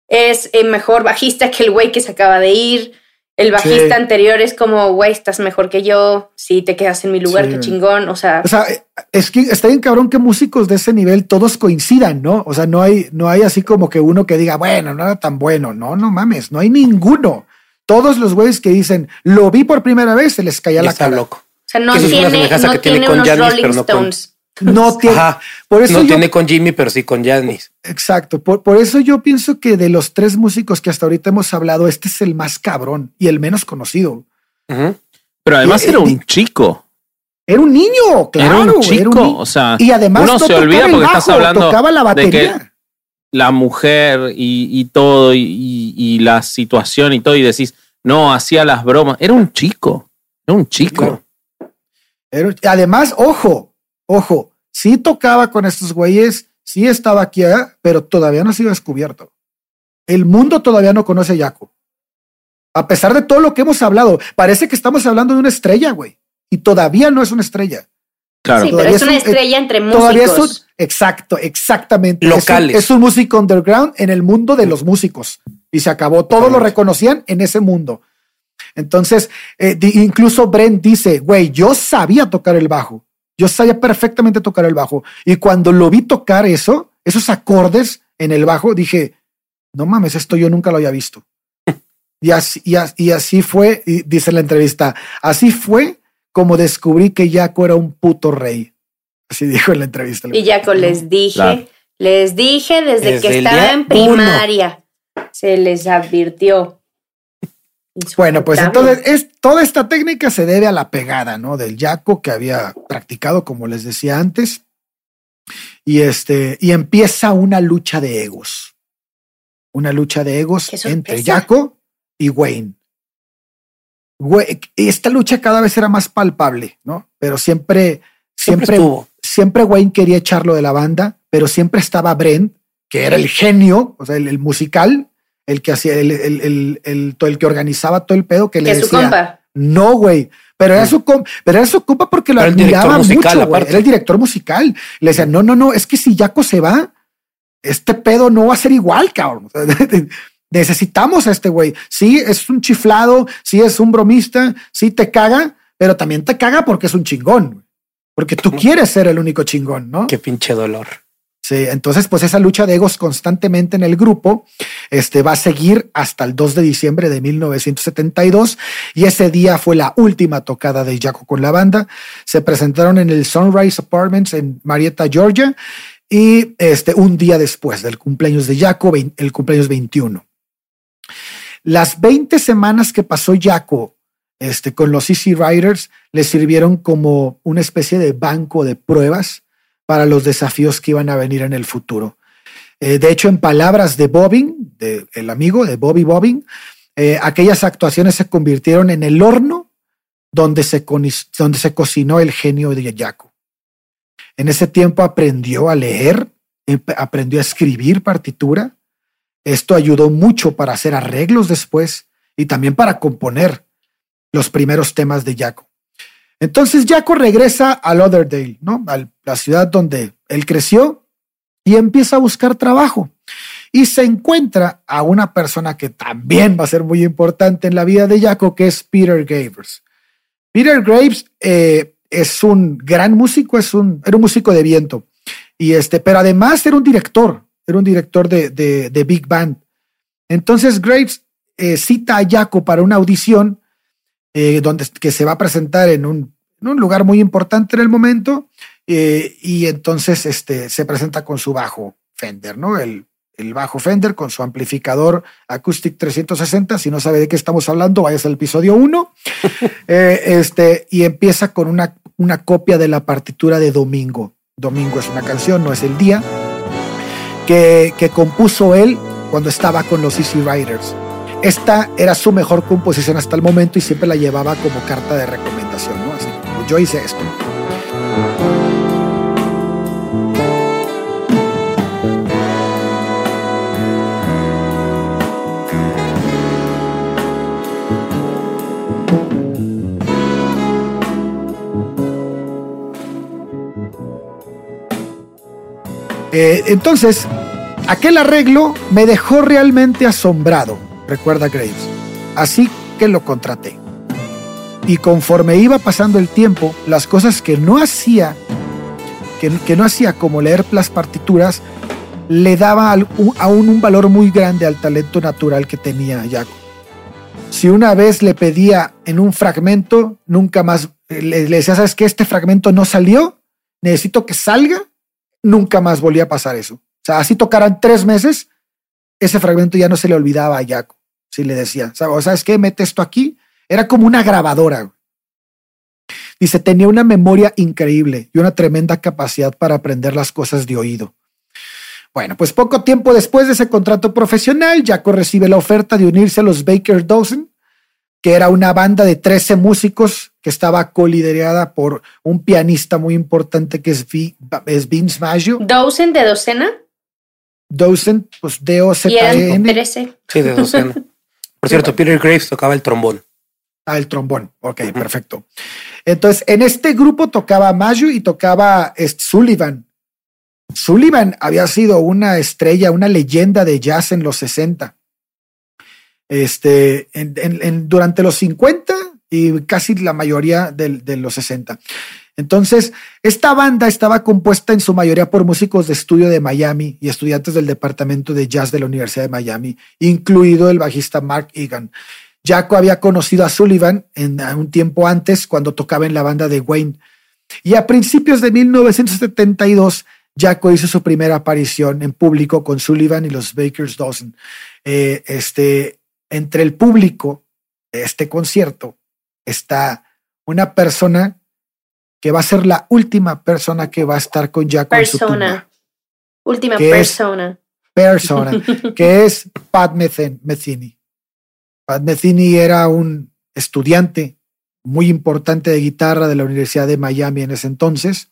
es el mejor bajista que el güey que se acaba de ir. El bajista Sí. anterior es como, güey, estás mejor que yo, si te quedas en mi lugar, Sí. qué chingón. O sea, O sea, es que está bien cabrón que músicos de ese nivel todos coincidan, ¿no? O sea, no hay, no hay así como que uno que diga, bueno, no era tan bueno. No, no mames, no hay ninguno. Todos los güeyes que dicen, lo vi por primera vez, se les caía la está cara. loco. o sea no tiene, no que tiene tiene con unos Janis, Rolling Stones. No tiene. Ajá. Por eso No yo, tiene con Jimmy, pero sí con Janis. exacto. Por, por eso yo pienso que de los tres músicos que hasta ahorita hemos hablado, este es el más cabrón y el menos conocido. Pero además Y- era un chico. Era un niño, claro. era un chico. ni- o sea, y además uno no se tocaba olvida porque bajo, estás hablando tocaba la de que batería. la mujer y, y todo, y, y- y la situación y todo, y decís, no, hacía las bromas. Era un chico. Era un chico. Claro. Era- además, ojo, ojo, sí tocaba con estos güeyes, sí estaba aquí, ¿eh? pero todavía no ha sido descubierto. El mundo todavía no conoce a Yaco. A pesar de todo lo que hemos hablado, parece que estamos hablando de una estrella, güey. Y todavía no es una estrella. Claro. Sí, pero es es una un- estrella entre Todavía es un, músicos. exacto, exactamente. Es un- Locales. Es un, músico underground en el mundo de los músicos. Y se acabó. Todos lo reconocían en ese mundo. Entonces, eh, incluso Brent dice, güey, yo sabía tocar el bajo. Yo sabía perfectamente tocar el bajo. Y cuando lo vi tocar eso, esos acordes en el bajo, dije, no mames, esto yo nunca lo había visto. Y así, y as- y así fue, y dice en la entrevista, así fue como descubrí que Jaco era un puto rey. Así dijo en la entrevista. Y Jaco les dije, Claro. les dije desde, Desde que estaba en primaria. Se les advirtió. Bueno, pues entonces es, toda esta técnica se debe a la pegada, ¿no? Del yaco que había practicado, como les decía antes. Y este, y empieza una lucha de egos. Una lucha de egos entre. Jaco y Wayne. Esta lucha cada vez era más palpable, ¿no? Pero siempre, Siempre siempre, Wayne quería echarlo de la banda, pero siempre estaba Brent, que era el genio, o sea, el, el musical, el que hacía, el, el, el, el- que organizaba todo el pedo, que que le es su decía, compa. no, güey. Pero era su compa, pero era su compa porque lo admiraba musical, mucho, güey. Era el director musical. Le decía, no, no, no, es que si Jaco se va, este pedo no va a ser igual, cabrón. Necesitamos a este güey. Sí, es un chiflado, sí es un bromista, sí te caga, pero también te caga porque es un chingón. Porque tú quieres ser el único chingón, ¿no? Qué pinche dolor. Entonces pues esa lucha de egos constantemente en el grupo este, va a seguir hasta el 2 de diciembre de 1972 y ese día fue la última tocada de Jaco con la banda. Se presentaron en el Sunrise Apartments en Marietta, Georgia y este, un día después del cumpleaños de Jaco, el cumpleaños 21. Las 20 semanas que pasó Jaco este, con los Easy Riders le sirvieron como una especie de banco de pruebas para los desafíos que iban a venir en el futuro. Eh, de hecho, en palabras de Bobbin, de, el amigo de Bobby Bobbin, eh, aquellas actuaciones se convirtieron en el horno donde se, donde se cocinó el genio de Jaco. En ese tiempo aprendió a leer, empe- aprendió a escribir partitura. Esto ayudó mucho para hacer arreglos después y también para componer los primeros temas de Jaco. Entonces Jaco regresa a Lauderdale, ¿no? A la ciudad donde él creció y empieza a buscar trabajo. Y se encuentra a una persona que también va a ser muy importante en la vida de Jaco, que es Peter Graves. Peter Graves eh, es un gran músico, es un, era un músico de viento. Y este, pero además era un director, era un director de, de, Big Band. Entonces Graves eh, cita a Jaco para una audición eh, donde que se va a presentar en un, en un lugar muy importante en el momento eh, y entonces este, se presenta con su bajo Fender, ¿no? El, el bajo Fender con su amplificador Acoustic 360. Si no sabe de qué estamos hablando, vayas al episodio 1. Eh, este, y empieza con una, una copia de la partitura de Domingo. Domingo es una canción, no es el día, que, que compuso él cuando estaba con los Easy Riders. Esta era su mejor composición hasta el momento y siempre la llevaba como carta de recomendación, ¿no? Así como yo hice esto. Eh, entonces, aquel arreglo me dejó realmente asombrado recuerda Graves. Así que lo contraté. Y conforme iba pasando el tiempo, las cosas que no hacía, que, no hacía como leer las partituras, le daba aún un valor muy grande al talento natural que tenía Jaco. Si una vez le pedía en un fragmento, nunca más le, decía, ¿sabes qué? Este fragmento no salió, necesito que salga, nunca más volvía a pasar eso. O sea, así tocaran tres meses, ese fragmento ya no se le olvidaba a Jaco. Si le decía, ¿sabes qué? Mete esto aquí. Era como una grabadora. Dice, tenía una memoria increíble y una tremenda capacidad para aprender las cosas de oído. Bueno, pues poco tiempo después de ese contrato profesional, Jaco recibe la oferta de unirse a los Baker Dozen, que era una banda de 13 músicos que estaba coliderada por un pianista muy importante que es, Vince Maggio. ¿Dozen de docena? Dozen, pues D-O-Z-N. E sí, de docena. Por cierto, Peter Graves tocaba el trombón. Ah, el trombón. Ok, perfecto. Entonces, en este grupo tocaba Maggio y tocaba este, Sullivan, Sullivan había sido una estrella, una leyenda de jazz en los 60. Este, en, durante los 50 y casi la mayoría de, los 60. Entonces, esta banda estaba compuesta en su mayoría por músicos de estudio de Miami y estudiantes del departamento de jazz de la Universidad de Miami, incluido el bajista Mark Egan. Jaco había conocido a Sullivan en un tiempo antes cuando tocaba en la banda de Wayne. Y a principios de 1972 Jaco hizo su primera aparición en público con Sullivan y los Bakers Dozen. Eh, este, entre el público de este concierto está una persona que va a ser la última persona que va a estar con Jaco en su tumba. Última persona. persona, que es Pat Metheny. Pat Metheny era un estudiante muy importante de guitarra de la Universidad de Miami en ese entonces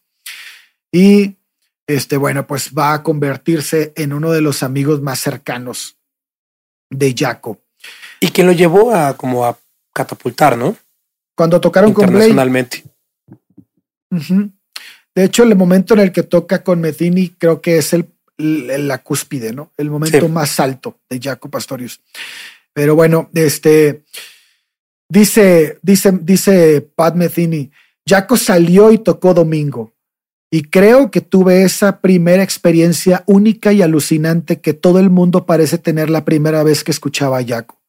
y este, bueno, pues va a convertirse en uno de los amigos más cercanos de Jaco. Y que lo llevó a como a catapultar, ¿no? Cuando tocaron con Blake. Internacionalmente. De hecho, el momento en el que toca con Metheny creo que es el, la cúspide, ¿no? El momento más alto de Jaco Pastorius. Pero bueno, este dice, dice, dice Pat Metheny, Jaco salió y tocó domingo. Y creo que tuve esa primera experiencia única y alucinante que todo el mundo parece tener la primera vez que escuchaba a Jaco.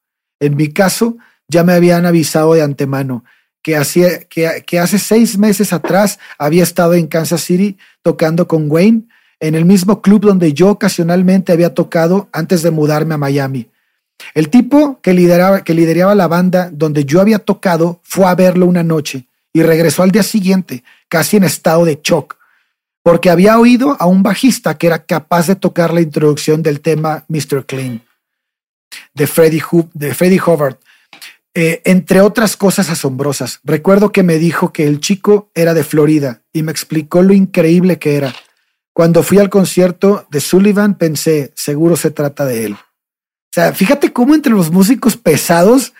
En mi caso, ya me habían avisado de antemano que, hacía, que, que hace seis meses atrás había estado en Kansas City tocando con Wayne, en el mismo club donde yo ocasionalmente había tocado antes de mudarme a Miami. El tipo que lideraba, que lideraba la banda donde yo había tocado fue a verlo una noche y regresó al día siguiente, casi en estado de shock porque había oído a un bajista que era capaz de tocar la introducción del tema Mr. Clean de Freddie, de Freddie Hubbard, eh, entre otras cosas asombrosas. Recuerdo que me dijo que el chico era de Florida y me explicó lo increíble que era. Cuando fui al concierto de Sullivan pensé, seguro se trata de él. O sea, fíjate cómo entre los músicos pesados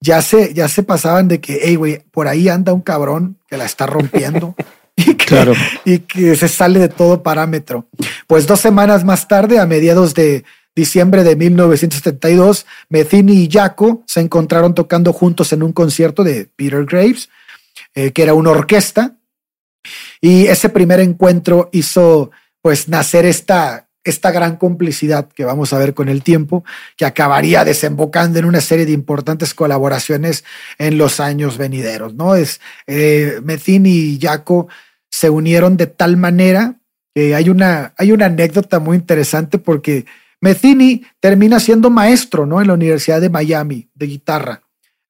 ya se, ya se pasaban de que, hey, güey, por ahí anda un cabrón que la está rompiendo. y que, claro. y que se sale de todo parámetro. Pues dos semanas más tarde, a mediados de diciembre de 1972, Metheny y Jaco se encontraron tocando juntos en un concierto de Peter Graves, eh, que era una orquesta. Y ese primer encuentro hizo pues nacer esta, esta gran complicidad que vamos a ver con el tiempo, que acabaría desembocando en una serie de importantes colaboraciones en los años venideros, ¿no? Es eh, y Jaco se unieron de tal manera que hay una, hay una anécdota muy interesante porque Metheny termina siendo maestro, ¿no? En la Universidad de Miami de guitarra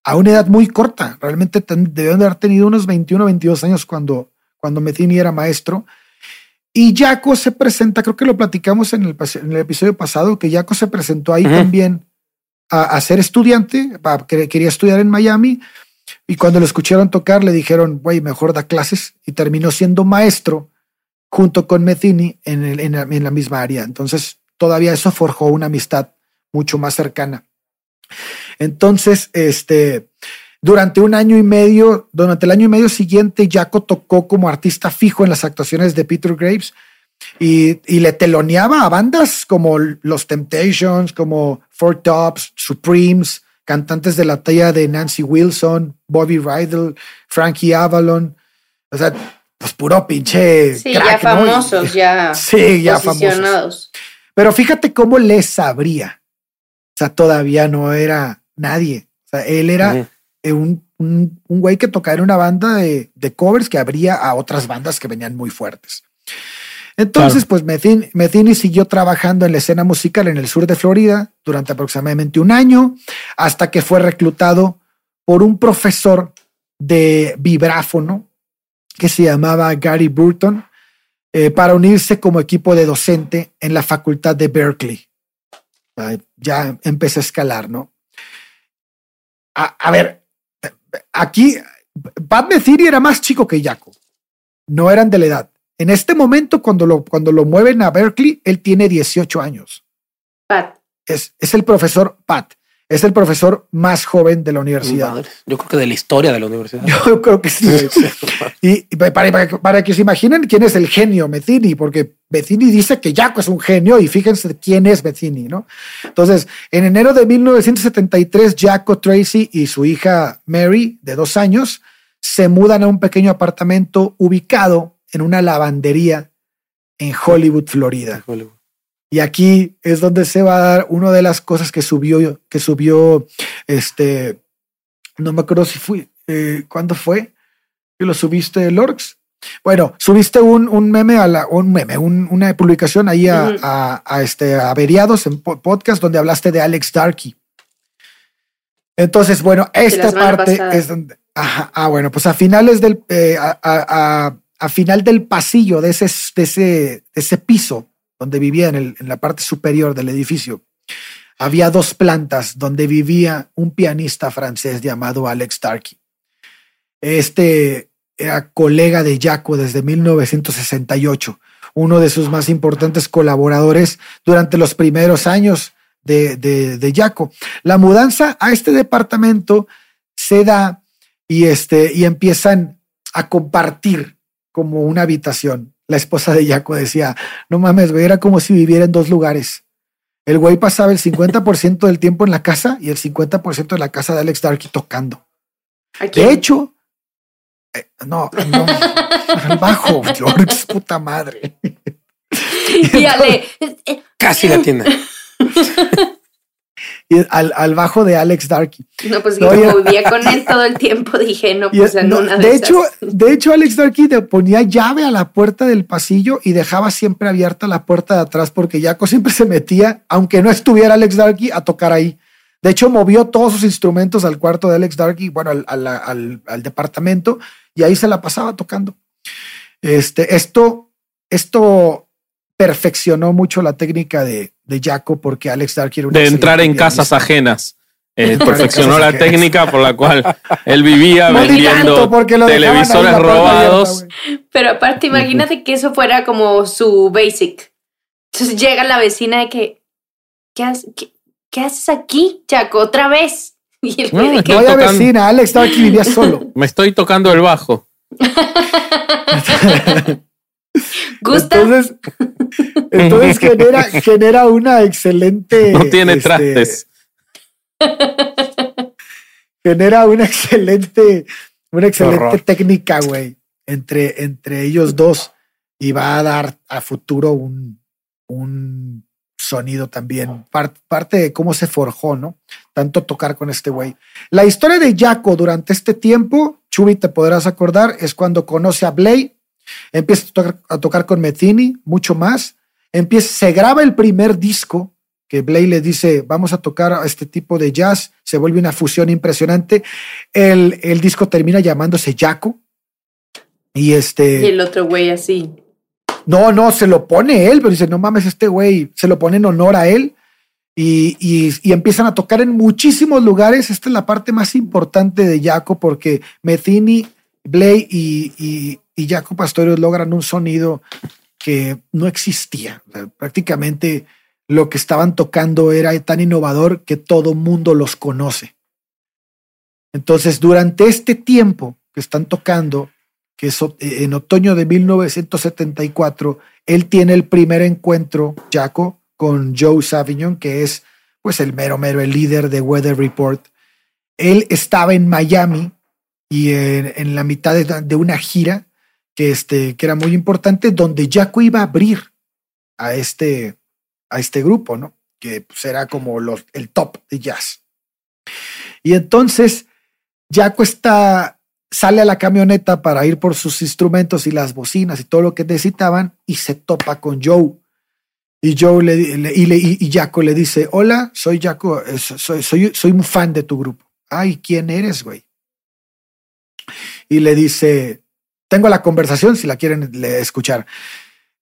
a una edad muy corta. Realmente debieron de haber tenido unos 21 o 22 años cuando, cuando Metheny era maestro y Jaco se presenta, creo que lo platicamos en el, en el episodio pasado, que Jaco se presentó ahí también a, ser estudiante, quería estudiar en Miami, y cuando lo escucharon tocar le dijeron, güey, mejor da clases, y terminó siendo maestro junto con Metheny en, en, en la misma área. Entonces, todavía eso forjó una amistad mucho más cercana. Entonces, este, durante un año y medio, durante el año y medio siguiente, Jaco tocó como artista fijo en las actuaciones de Peter Graves y, y le teloneaba a bandas como los Temptations, como Four Tops, Supremes, cantantes de la talla de Nancy Wilson, Bobby Rydell, Frankie Avalon. O sea, pues puro pinche. Sí, ya famosos, ya. Sí, ya famosos. Pero fíjate cómo les sabría. O sea, todavía no era nadie. O sea, él era un, un, güey que tocaba en una banda de, de, covers que abría a otras bandas que venían muy fuertes. Entonces, pues Metheny, siguió trabajando en la escena musical en el sur de Florida durante aproximadamente un año, hasta que fue reclutado por un profesor de vibráfono que se llamaba Gary Burton eh, para unirse como equipo de docente en la facultad de Berkeley. ya empecé a escalar, ¿no? A, ver, aquí Pat Metheny era más chico que Jaco. No eran de la edad. En este momento, cuando lo, cuando lo mueven a Berkeley, él tiene 18 años. Pat. Es, es el profesor Pat. Es el profesor más joven de la universidad. Yo creo que de la historia de la universidad. Yo creo que sí. y, para, para, que se imaginen quién es el genio Mezzini, porque Mezzini dice que Jaco es un genio y fíjense quién es Mezzini, ¿no? Entonces, en enero de 1973, Jaco Tracy y su hija Mary, de dos años, se mudan a un pequeño apartamento ubicado en una lavandería en Hollywood, Florida. Y aquí es donde se va a dar una de las cosas que subió, que subió, este, no me acuerdo si fui, eh, ¿cuándo fue? Que lo subiste, Lorx. Bueno, subiste un, un meme a la, un meme, una publicación ahí a, a, este Averiados en podcast donde hablaste de Alex Darky. Entonces, bueno, esta parte es donde, ah, bueno, pues a finales del, eh, a, a final del pasillo de ese, de ese, ese piso donde vivía en, la parte superior del edificio, había dos plantas donde vivía un pianista francés llamado Alex Tarky. Este era colega de Jaco desde 1968, uno de sus más importantes colaboradores durante los primeros años de, de, de Jaco. La mudanza a este departamento se da y, este, y empiezan a compartir como una habitación. La esposa de Jaco decía, no mames, güey, era como si viviera en dos lugares. El güey pasaba el 50% del tiempo en la casa y el 50% en la casa de Alex Darky tocando. De hecho, eh, no, no, bajo, George, puta madre. Y Ale, casi la tiene. al, al, bajo de Alex Darky. No, pues yo vivía con él todo el tiempo, dije, no, pues en una de, de hecho, de hecho, Alex Darky le ponía llave a la puerta del pasillo y dejaba siempre abierta la puerta de atrás porque Jaco siempre se metía, aunque no estuviera Alex Darky, a tocar ahí. De hecho, movió todos sus instrumentos al cuarto de Alex Darky, bueno, al, al, al departamento, y ahí se la pasaba tocando. Este, esto, esto perfeccionó mucho la técnica de, de Jaco porque Alex Dark era De entrar en casas ajenas. Eh, perfeccionó la técnica por la cual él vivía vendiendo televisores robados. Pero aparte, imagínate que eso fuera como su basic. Entonces llega la vecina de que, ¿qué, haces aquí, Jaco? Otra vez. Y el no, Vaya vecina, Alex Dark vivía solo. Me estoy tocando el bajo. ¿Gusta? Entonces, entonces genera, genera una excelente. No tiene este, trastes. genera una excelente, una excelente técnica, güey, entre, entre ellos dos. Y va a dar a futuro un, un sonido también. parte de cómo se forjó, ¿no? Tanto tocar con este güey. La historia de Jaco durante este tiempo, Chubi, te podrás acordar, es cuando conoce a Blay Empieza a tocar, con Metheny, mucho más. Empieza, se graba el primer disco que Blay le dice, vamos a tocar a este tipo de jazz, se vuelve una fusión impresionante. El, el disco termina llamándose Jaco. Y este... Y el otro güey así. No, no, se lo pone él, pero dice, no mames, este güey, se lo pone en honor a él. Y, y, empiezan a tocar en muchísimos lugares. Esta es la parte más importante de Jaco porque Metheny, Blay y, y Jaco Pastorius logran un sonido que no existía. prácticamente lo que estaban tocando era tan innovador que todo mundo los conoce. Entonces, durante este tiempo que están tocando, que es en otoño de 1974, él tiene el primer encuentro, Jaco, con Joe Savignon, que es pues el mero mero, el líder de Weather Report. Él estaba en Miami y en, la mitad de una gira que, este, que era muy importante, donde Jaco iba a abrir a este, a este grupo, ¿no? Que pues, era como los, el top de jazz. Y entonces Jaco está, sale a la camioneta para ir por sus instrumentos y las bocinas y todo lo que necesitaban y se topa con Joe. Y Joe le, le- y, y Jaco le dice, hola, soy Jaco, eh, soy, soy, soy un fan de tu grupo. Ay, ¿quién eres, güey? Y le dice, tengo la conversación si la quieren escuchar.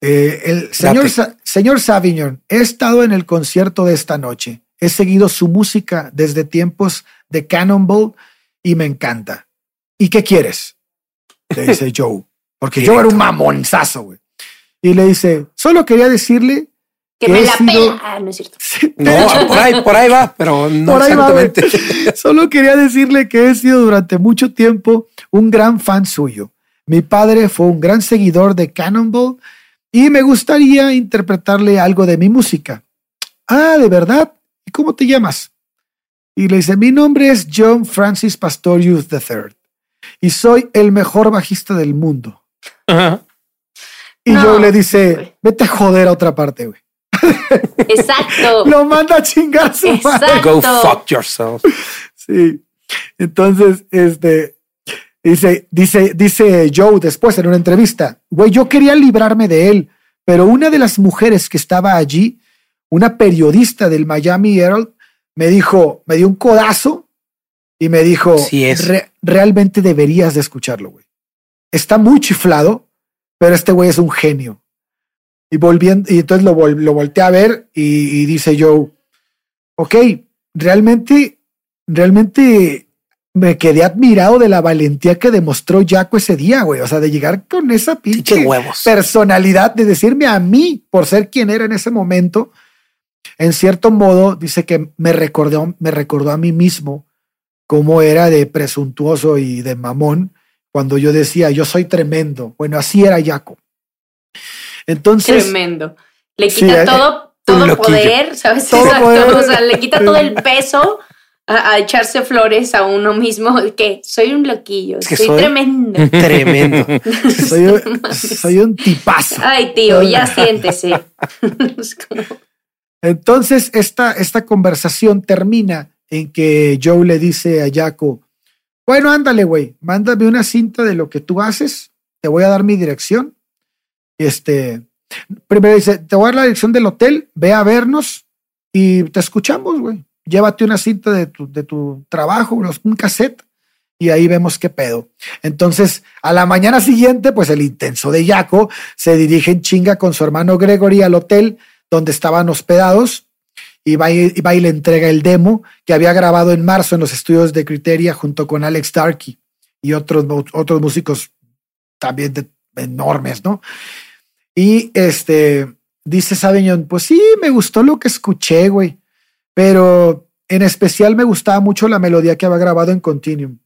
Eh, el señor. Sa- señor Savignon, he estado en el concierto de esta noche. He seguido su música desde tiempos de Cannonball y me encanta. ¿Y qué quieres? Le dice Joe. Porque Joe era un mamonzazo, güey. Y le dice, solo quería decirle Que que me la sido- pela. Ah, no es cierto. No, por ahí, por ahí va, pero no Por ahí va, güey. exactamente. Solo quería decirle que he sido durante mucho tiempo un gran fan suyo. Mi padre fue un gran seguidor de Cannonball y me gustaría interpretarle algo de mi música. Ah, ¿de verdad? ¿Y cómo te llamas? Y le dice, mi nombre es John Francis Pastorius III y soy el mejor bajista del mundo. Ajá. Y No, Joe le dice, vete a joder a otra parte, güey. Exacto. Lo manda a chingar a su madre. Go fuck yourself. Sí. Entonces, este dice, dice, dice Joe después en una entrevista, güey, yo quería librarme de él, pero una de las mujeres que estaba allí, una periodista del Miami Herald, me dijo, me dio un codazo y me dijo, Sí es. "Re- realmente deberías de escucharlo, güey. Está muy chiflado, pero este güey es un genio. Y volviendo, y entonces lo, vol- lo volteé a ver y, y dice Joe, ok, realmente, realmente me quedé admirado de la valentía que demostró Jaco ese día, güey. O sea, de llegar con esa pinche huevos. personalidad, de decirme a mí, por ser quien era en ese momento, en cierto modo, dice que me recordó, me recordó a mí mismo cómo era de presuntuoso y de mamón cuando yo decía, yo soy tremendo. Bueno, así era Jaco. Entonces, Tremendo. Le quita eh, todo, un todo poder, ¿sabes? Todo Exacto. poder. O sea, le quita todo el peso a, a echarse flores a uno mismo. Que soy un loquillo, Es que soy, soy- tremendo. Tremendo. soy, un- soy un tipazo. Ay, tío, ya siéntese. Entonces, esta, esta conversación termina en que Joe le dice a Jaco, bueno, ándale, güey, mándame una cinta de lo que tú haces, te voy a dar mi dirección. Este, primero dice, te voy a dar la dirección del hotel, ve a vernos y te escuchamos, güey. Llévate una cinta de tu, de tu trabajo, un cassette, y ahí vemos qué pedo. Entonces, a la mañana siguiente, pues el intenso de Jaco se dirige en chinga con su hermano Gregory al hotel donde estaban hospedados y va y, y le entrega el demo que había grabado en marzo en los estudios de Criteria junto con Alex Darky y otros, otros músicos también enormes, ¿no? Y este dice Sabeñón, pues sí, me gustó lo que escuché, güey, pero en especial me gustaba mucho la melodía que había grabado en Continuum.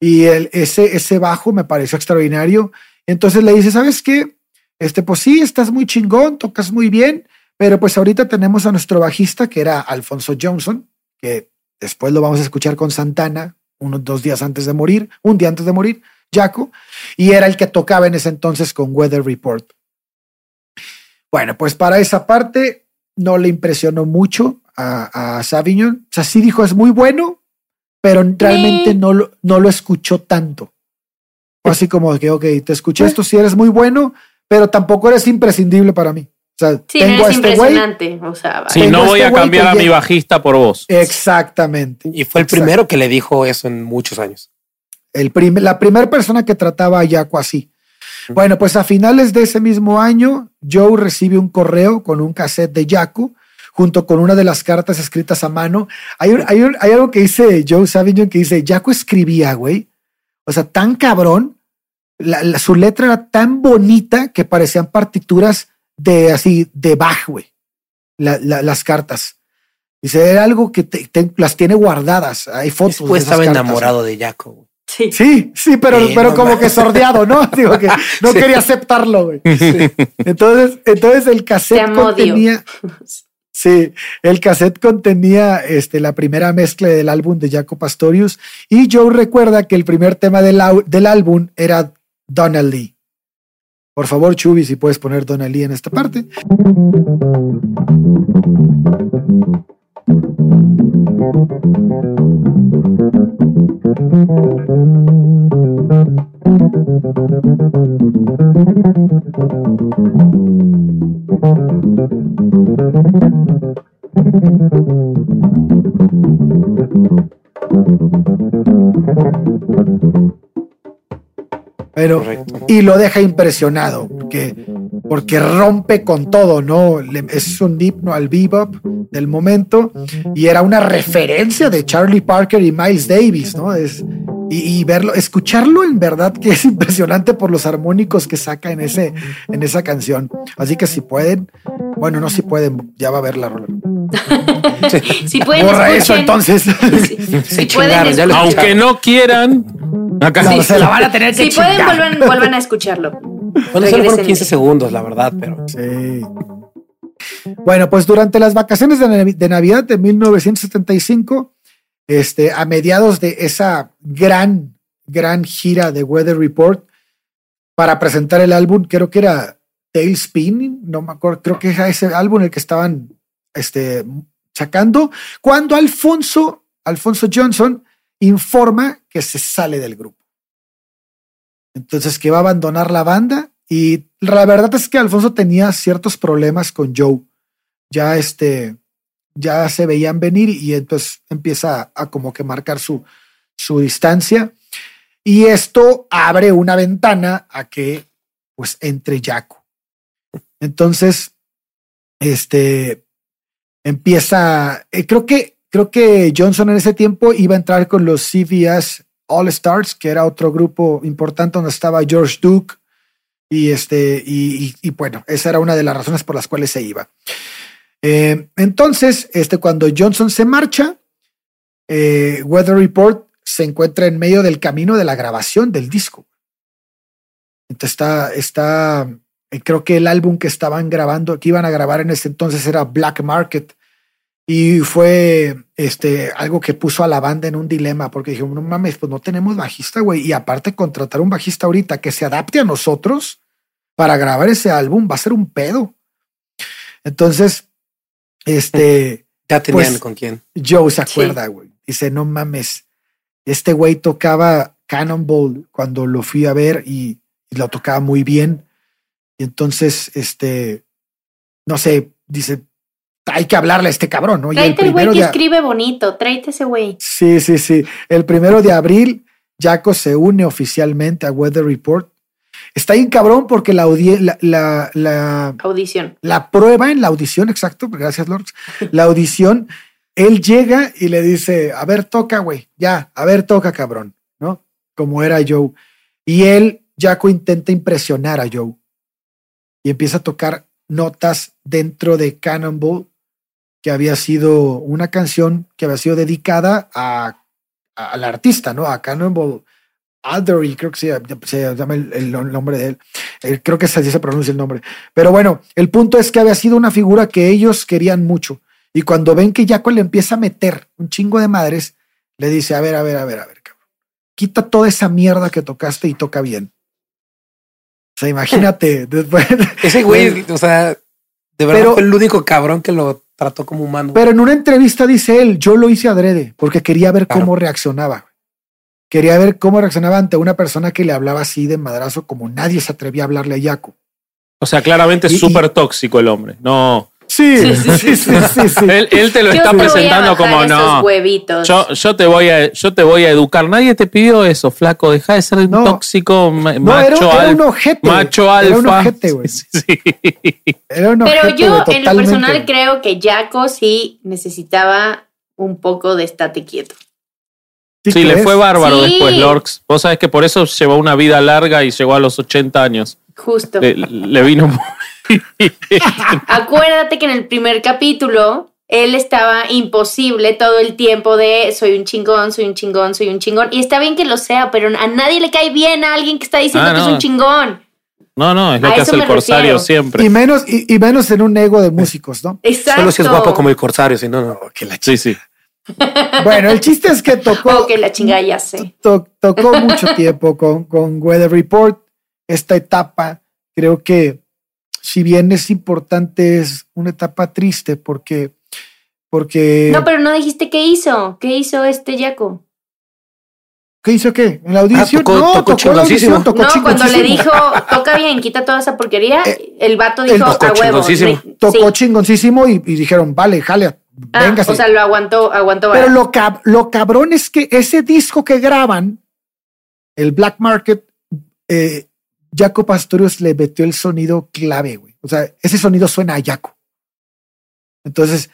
Y el, ese, ese bajo me pareció extraordinario. Entonces le dice, ¿sabes qué? Este, pues sí, estás muy chingón, tocas muy bien, pero pues ahorita tenemos a nuestro bajista que era Alfonso Johnson, que después lo vamos a escuchar con Santana unos dos días antes de morir, un día antes de morir, Jaco, y era el que tocaba en ese entonces con Weather Report. Bueno, pues para esa parte no le impresionó mucho a, a Savignon. O sea, sí dijo es muy bueno, pero realmente no lo, no lo escuchó tanto. Así como que, ok, te escuché esto, sí eres muy bueno, pero tampoco eres imprescindible para mí. O sea, Sí, tengo a este güey. O sea, Tengo no este voy a güey cambiar a mi bajista por vos. Exactamente. Y fue el primero que le dijo eso en muchos años. El prim- la primera persona que trataba a Yaco así. Bueno, pues a finales de ese mismo año, Joe recibe un correo con un cassette de Yaco junto con una de las cartas escritas a mano. Hay, un- hay, un- hay algo que dice Joe Savignon que dice, Yaco escribía, güey. O sea, tan cabrón. La- la- su letra era tan bonita que parecían partituras de así, de Bach, güey. La- la- las cartas. Dice, era algo que te- te- las tiene guardadas. Hay fotos. de Después esas estaba cartas, enamorado de Jaco. güey. Sí. Sí, sí, pero, Sí, pero no como que sordeado, ¿no? Digo que no quería aceptarlo, güey. Entonces, entonces el Te cassette Dio. Sí, el cassette contenía este, la primera mezcla del álbum de Jaco Pastorius y Joe recuerda que el primer tema del, del álbum era Lee. Por favor, Chubi, si puedes poner Lee en esta parte. Pero, y lo deja impresionado porque, porque rompe con todo, ¿no? Le- es un himno al bebop del momento y era una referencia de Charlie Parker y Miles Davis, ¿no? Es, y, y verlo, escucharlo en verdad que es impresionante por los armónicos que saca en, ese, en esa canción. Así que si pueden, bueno, no si pueden, ya va a ver la rola. Si pueden, Borra eso entonces. Si, si pueden. Aunque no quieran, acá No, se la van a tener que Si pueden, vuelvan, vuelvan a escucharlo. Bueno, solo fueron Regrésenle. 15 segundos, la verdad, pero Sí. Bueno, pues durante las vacaciones de Navidad de 1975, este, a mediados de esa gran, gran gira de Weather Report para presentar el álbum, creo que era Tailspin, no me acuerdo, creo que era ese álbum el que estaban este, sacando, cuando Alfonso, Alfonso Johnson informa que se sale del grupo. Entonces que va a abandonar la banda y la verdad es que Alfonso tenía ciertos problemas con Joe. Ya este, ya se veían venir y entonces empieza a, como que marcar su, su distancia. Y esto abre una ventana a que pues entre Jaco. Entonces, este empieza, eh, creo que, creo que Johnson en ese tiempo iba a entrar con los CBS All Stars, que era otro grupo importante donde estaba George Duke. Y este, y, y- y bueno, esa era una de las razones por las cuales se iba. Eh, entonces, este, cuando Johnson se marcha, eh, Weather Report se encuentra en medio del camino de la grabación del disco. Entonces está, está, eh, creo que el álbum que estaban grabando, que iban a grabar en ese entonces era Black Market. Y fue este, algo que puso a la banda en un dilema, porque dijeron, no mames, pues no tenemos bajista, güey. Y aparte, contratar un bajista ahorita que se adapte a nosotros para grabar ese álbum va a ser un pedo. Entonces, este, ya tenían Pues- con quién. Joe se acuerda, güey. Dice, no mames, este güey tocaba Cannonball cuando lo fui a ver y, y lo tocaba muy bien. Y entonces, este, no sé, dice, hay que hablarle a este cabrón, ¿no? Y Tráete el güey que de- escribe bonito. Tráete ese güey. Sí, sí, sí. El primero de abril, Jaco se une oficialmente a Weather Report. Está bien cabrón porque la, la, la, la, Audición. la prueba en la audición, exacto, gracias, Lord. La audición, él llega y le dice, a ver, toca, güey, ya, a ver, toca, cabrón, ¿no? Como era Joe. Y él, Jaco, intenta impresionar a Joe y empieza a tocar notas dentro de Cannonball, que había sido una canción que había sido dedicada a, a- al artista, ¿no? A Cannonball Adderley, creo que se, se llama el, el nombre de él. Eh, creo que así se pronuncia el nombre. Pero bueno, el punto es que había sido una figura que ellos querían mucho. Y cuando ven que Jaco le empieza a meter un chingo de madres, le dice, a ver, a ver, a ver, a ver, cabrón. Quita toda esa mierda que tocaste y toca bien. O sea, imagínate, después, Ese güey, o sea, de verdad Pero- fue el único cabrón que lo trató como humano. Pero en una entrevista dice él, yo lo hice adrede porque quería ver Claro. cómo reaccionaba. Quería ver cómo reaccionaba ante una persona que le hablaba así de madrazo como nadie se atrevía a hablarle a Yaco. O sea, claramente es súper tóxico el hombre. No. Sí, Sí, sí, sí, sí, sí, sí. Él, él te lo Yo está te voy a presentando bajar como esos no. huevitos. Yo, yo te voy a, yo te voy a educar. Nadie te pidió eso, flaco. Deja de ser No. tóxico, ma- No, era, macho era un ojete. Macho alfa. Era un ojete, güey. Sí, sí. Era un Pero ojete, yo, en lo personal, creo que Jaco sí necesitaba un poco de estate quieto. Sí, le fue bárbaro Sí. después, Lorx. Vos sabés que por eso llevó una vida larga y llegó a los 80 años. Justo. Le, le vino. Acuérdate que en el primer capítulo él estaba imposible todo el tiempo de soy un chingón, soy un chingón, soy un chingón. Y está bien que lo sea, pero a nadie le cae bien a alguien que está diciendo Ah, que es un chingón. No, no, es lo A que hace el corsario refiero. siempre. Y menos, y, y menos en un ego de músicos, ¿no? Exacto. Solo si es guapo como el corsario, si no, no. Que la Sí, sí. Bueno, el chiste es que tocó, Oh, que la chingada ya sé. to- tocó mucho tiempo con, con Weather Report. Esta etapa, creo que si bien es importante, es una etapa triste porque, porque No, pero no dijiste qué hizo. ¿Qué hizo este Yaco? ¿qué hizo qué? ¿En la audición? tocó- no, tocó tocó la audición, chingoncísimo. tocó No, cuando le dijo, toca bien, quita toda esa porquería, Eh, el vato dijo tocó a huevo. Tocó sí. chingoncísimo y, y dijeron, vale, jale, Ah, o sea, lo aguantó, aguantó. Pero lo, cab- lo cabrón es que ese disco que graban, el Black Market, eh, Jaco Pastorius le metió el sonido clave, güey. O sea, ese sonido suena a Jaco. Entonces,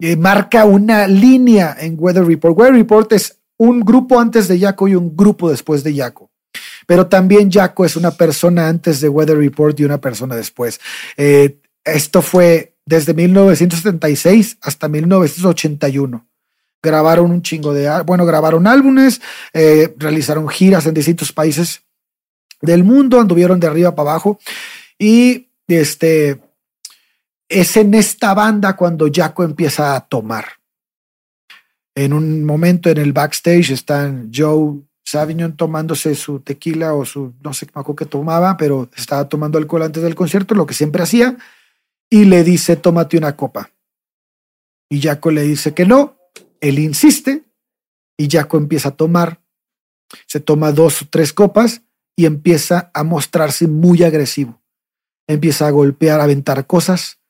eh, marca una línea en Weather Report. Weather Report es un grupo antes de Jaco y un grupo después de Jaco. Pero también Jaco es una persona antes de Weather Report y una persona después. Eh, esto fue desde 1976 hasta 1981 grabaron un chingo de, bueno, grabaron álbumes, eh, realizaron giras en distintos países del mundo, anduvieron de arriba para abajo y este es en esta banda cuando Jaco empieza a tomar. En un momento en el backstage están Joe Savignon tomándose su tequila o su, no sé qué tomaba, pero estaba tomando alcohol antes del concierto, lo que siempre hacía, y le dice, tómate una copa. Y Jaco le dice que no, él insiste y Jaco empieza a tomar, se toma dos o tres copas y empieza a mostrarse muy agresivo. Empieza a golpear, a aventar cosas,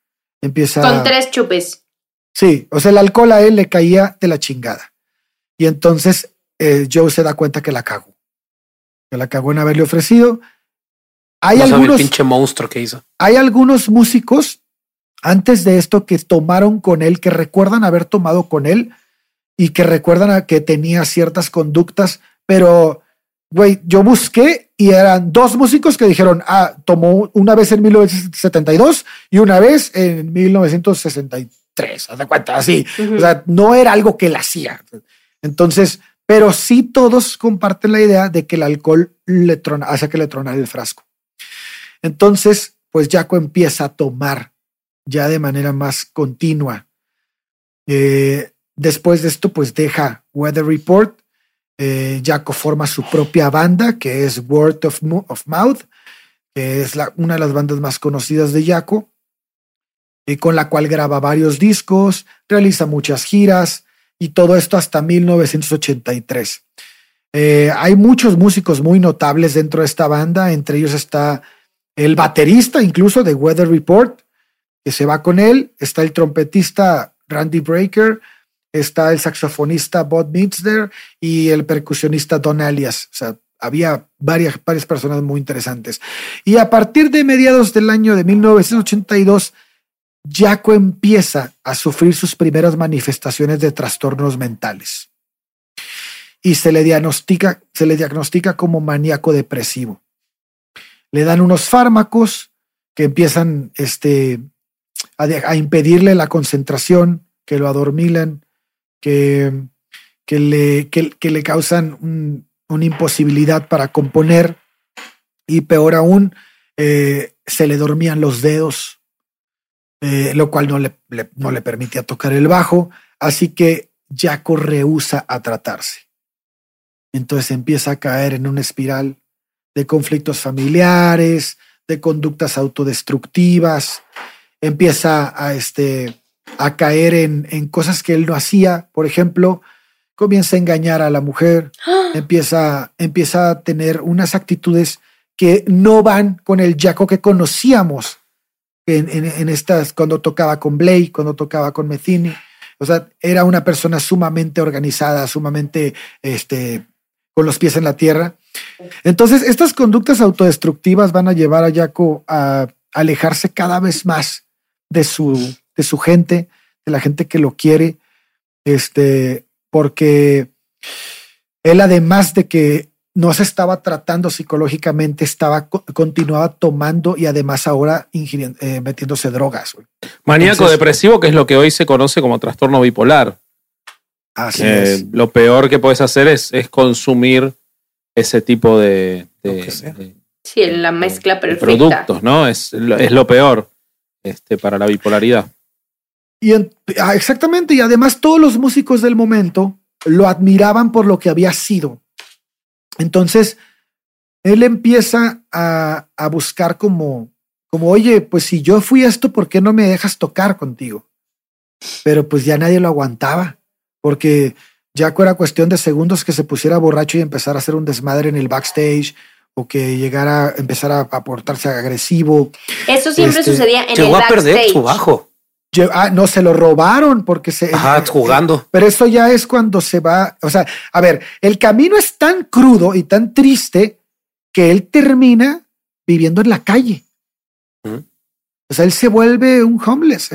empieza Con tres chupes. Sí, o sea, el alcohol a él le caía de la chingada. Y entonces eh, Joe se da cuenta que la cagó. Que la cagó en haberle ofrecido. Hay No sabe el algunos, pinche monstruo que hizo. hay algunos músicos antes de esto que tomaron con él, que recuerdan haber tomado con él y que recuerdan a que tenía ciertas conductas, pero, güey, yo busqué y eran dos músicos que dijeron, ah, tomó una vez en 1972 y una vez en 1963, haz de cuenta, así. O sea, no era algo que él hacía. Entonces, pero sí todos comparten la idea de que el alcohol le trona, hace que le tronara el frasco. Entonces, pues Jaco empieza a tomar ya de manera más continua. Eh, después de esto, pues deja Weather Report. Eh, Jaco forma su propia banda, que es Word of, of Mouth, que es la- una de las bandas más conocidas de Jaco, y con la cual graba varios discos, realiza muchas giras, y todo esto hasta 1983. Eh, hay muchos músicos muy notables dentro de esta banda, entre ellos está el baterista incluso de Weather Report, que se va con él, está el trompetista Randy Breaker, está el saxofonista Bob Mitzler y el percusionista Don Alias. O sea, había varias, varias personas muy interesantes. Y a partir de mediados del año de 1982, Jaco empieza a sufrir sus primeras manifestaciones de trastornos mentales. Y se le diagnostica, se le diagnostica como maníaco depresivo. Le dan unos fármacos que empiezan este, a, impedirle la concentración, que lo adormilan, que, que, le, que, le causan un- una imposibilidad para componer y peor aún, eh, se le dormían los dedos, eh, lo cual no le, le- no le permitía tocar el bajo, así que Jaco rehúsa a tratarse. Entonces empieza a caer en una espiral de conflictos familiares, de conductas autodestructivas, empieza a, este, a caer en, en cosas que él no hacía, por ejemplo, comienza a engañar a la mujer, empieza, empieza a tener unas actitudes que no van con el Jaco que conocíamos en, en- en estas, cuando tocaba con Blake, cuando tocaba con Metheny. O sea, era una persona sumamente organizada, sumamente este, con los pies en la tierra. Entonces, estas conductas autodestructivas van a llevar a Jaco a alejarse cada vez más de su, de su gente, de la gente que lo quiere, este, porque él además de que no se estaba tratando psicológicamente, estaba continuaba tomando y además ahora eh, metiéndose drogas. Maníaco depresivo, que es lo que hoy se conoce como trastorno bipolar. Así es. Lo peor que puedes hacer es, es consumir ese tipo de, sí, en la mezcla perfecta. productos, ¿no? Es, es lo peor este, para la bipolaridad. Y ah, exactamente, y además todos los músicos del momento lo admiraban por lo que había sido. Entonces, él empieza a, a buscar como, como, oye, pues si yo fui esto, ¿por qué no me dejas tocar contigo? Pero pues ya nadie lo aguantaba, porque ya era cuestión de segundos que se pusiera borracho y empezara a hacer un desmadre en el backstage o que llegara a empezar a, portarse agresivo. Eso siempre este, sucedía en el backstage. a perder su bajo. Ah, no, se lo robaron porque se... Ajá, eh, jugando. Pero eso ya es cuando se va, o sea, a ver, el camino es tan crudo y tan triste que él termina viviendo en la calle. O sea, él se vuelve un homeless.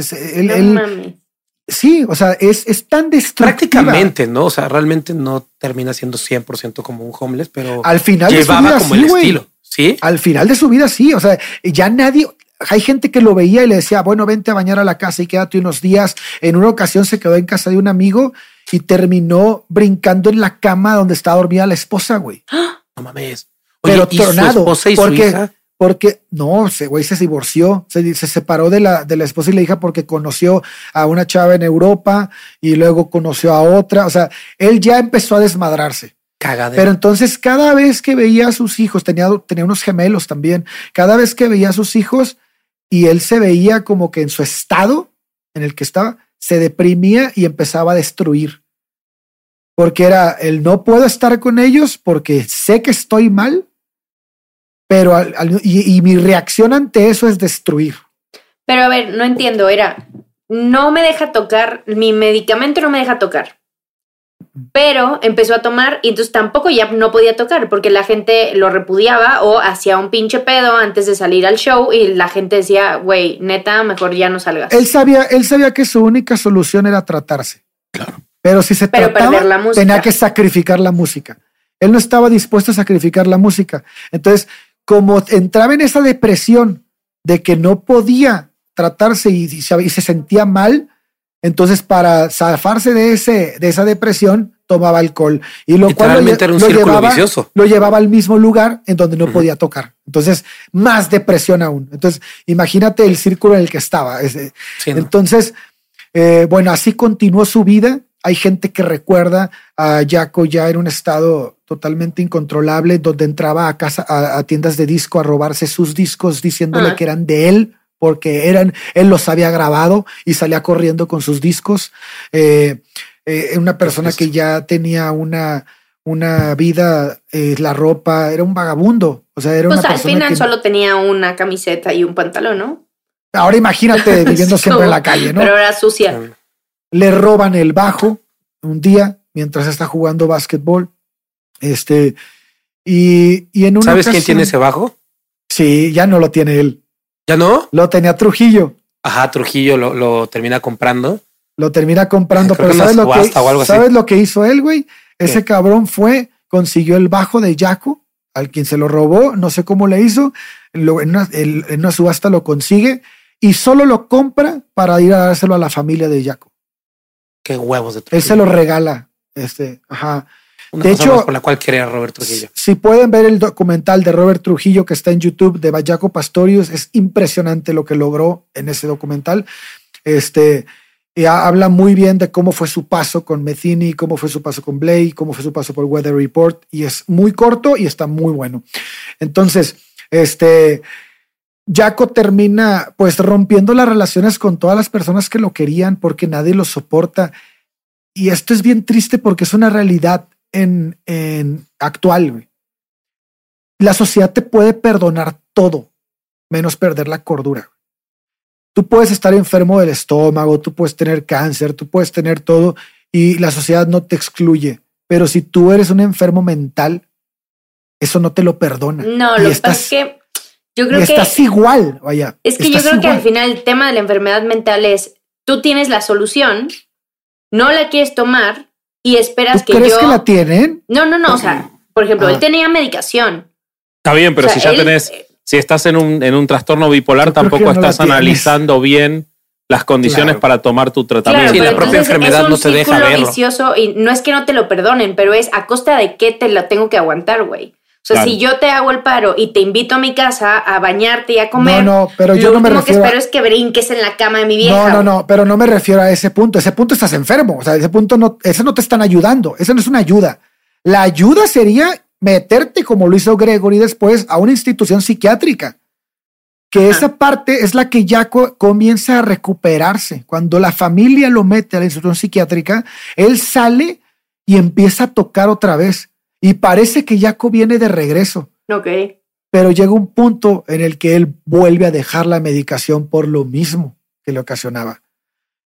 Sí, o sea, es, es tan destructiva. Prácticamente, ¿no? O sea, realmente no termina siendo 100% como un homeless, pero al final de su vida, como el estilo. Sí. Al final de su vida, sí. O sea, ya nadie, hay gente que lo veía y le decía, bueno, vente a bañar a la casa y quédate unos días. En una ocasión se quedó en casa de un amigo y terminó brincando en la cama donde estaba dormida la esposa, güey. No mames. Pero tornado. porque, porque no, ese güey se divorció, se, se, separó de la, de la esposa y la hija porque conoció a una chava en Europa y luego conoció a otra. O sea, él ya empezó a desmadrarse. Cagadero. Pero entonces cada vez que veía a sus hijos, tenía, tenía unos gemelos también, cada vez que veía a sus hijos, y él se veía como que en su estado en el que estaba, se deprimía y empezaba a destruir. Porque era el no puedo estar con ellos porque sé que estoy mal, pero y, mi reacción ante eso es destruir. Pero a ver, no entiendo, era, no me deja tocar, mi medicamento no me deja tocar pero empezó a tomar y entonces tampoco ya no podía tocar porque la gente lo repudiaba o hacía un pinche pedo antes de salir al show y la gente decía, güey, neta, mejor ya no salgas. Él sabía, él sabía que su única solución era tratarse. Claro. Pero si se trataba, tenía que sacrificar la música. Él no estaba dispuesto a sacrificar la música. Entonces, como entraba en esa depresión de que no podía tratarse y, y se sentía mal, entonces, para zafarse de, ese, de esa depresión, tomaba alcohol. Y lo cual lo, llevaba, lo llevaba al mismo lugar en donde no podía tocar. Entonces, más depresión aún. Entonces, imagínate el círculo en el que estaba. Entonces, eh, bueno, así continuó su vida. Hay gente que recuerda a Jaco ya en un estado totalmente incontrolable, donde entraba a casa, a, tiendas de disco a robarse sus discos diciéndole que eran de él porque eran, él los había grabado y salía corriendo con sus discos. Eh, eh, una persona que ya tenía una, una vida, eh, la ropa, era un vagabundo. O sea, era pues una al final solo tenía una camiseta y un pantalón, ¿no? Ahora imagínate viviendo siempre en la calle, ¿no? Pero era sucia. Le roban el bajo un día mientras está jugando básquetbol. Este, y, y en una ¿Sabes quién tiene ese bajo? Sí, ya no lo tiene él. ¿Ya no? Lo tenía Trujillo. Ajá, Trujillo lo, termina comprando. Lo termina comprando, pero ¿sabes, lo que, ¿sabes lo que hizo él, güey? Ese cabrón fue, consiguió el bajo de Jaco, al quien se lo robó, no sé cómo le hizo, en, una, subasta lo consigue y solo lo compra para ir a dárselo a la familia de Jaco. Qué huevos de Trujillo. Él se lo regala, este, ajá de hecho, por la cual quería Robert Trujillo. Si pueden ver el documental de Robert Trujillo que está en YouTube de Bayaco Pastorius, es impresionante lo que logró en ese documental. Este y habla muy bien de cómo fue su paso con Metheny, cómo fue su paso con Blake, cómo fue su paso por Weather Report y es muy corto y está muy bueno. Entonces, este Jaco termina pues rompiendo las relaciones con todas las personas que lo querían porque nadie lo soporta. Y esto es bien triste porque es una realidad en, actual. La sociedad te puede perdonar todo, menos perder la cordura. Tú puedes estar enfermo del estómago, tú puedes tener cáncer, tú puedes tener todo y la sociedad no te excluye. Pero si tú eres un enfermo mental, eso no te lo perdona. No, lo que pasa es que yo creo que estás igual, vaya. Es que yo creo que al final el tema de la enfermedad mental es tú tienes la solución, no la quieres tomar y esperas ¿Tú que crees que la tienen? No, no, no, o sea, Por ejemplo, él Ah. tenía medicación. Está bien, pero O sea, si ya él- tenés, si estás en un, en un trastorno bipolar, Yo tampoco no estás analizando bien las condiciones Claro. para tomar tu tratamiento. Pero la propia enfermedad es un no te deja círculo verlo. vicioso y no es que no te lo perdonen, pero es a costa de qué te la tengo que aguantar, güey. O sea, Claro. si yo te hago el paro y te invito a mi casa a bañarte y a No, comer, no, pero yo lo no me último que refiero a- espero es que brinques en la cama de mi vieja. No, no, no, pero no me refiero a ese punto. Ese punto estás enfermo. O sea, ese punto no, ese no te están ayudando. Ese no es una ayuda. La ayuda sería meterte, como lo hizo Gregory después, a una institución psiquiátrica. Que esa parte es la que ya co- comienza a recuperarse. Cuando la familia lo mete a la institución psiquiátrica, él sale y empieza a tocar otra vez. Y parece que Jaco viene de regreso Ok. pero llega un punto en el que él vuelve a dejar la medicación por lo mismo que le ocasionaba.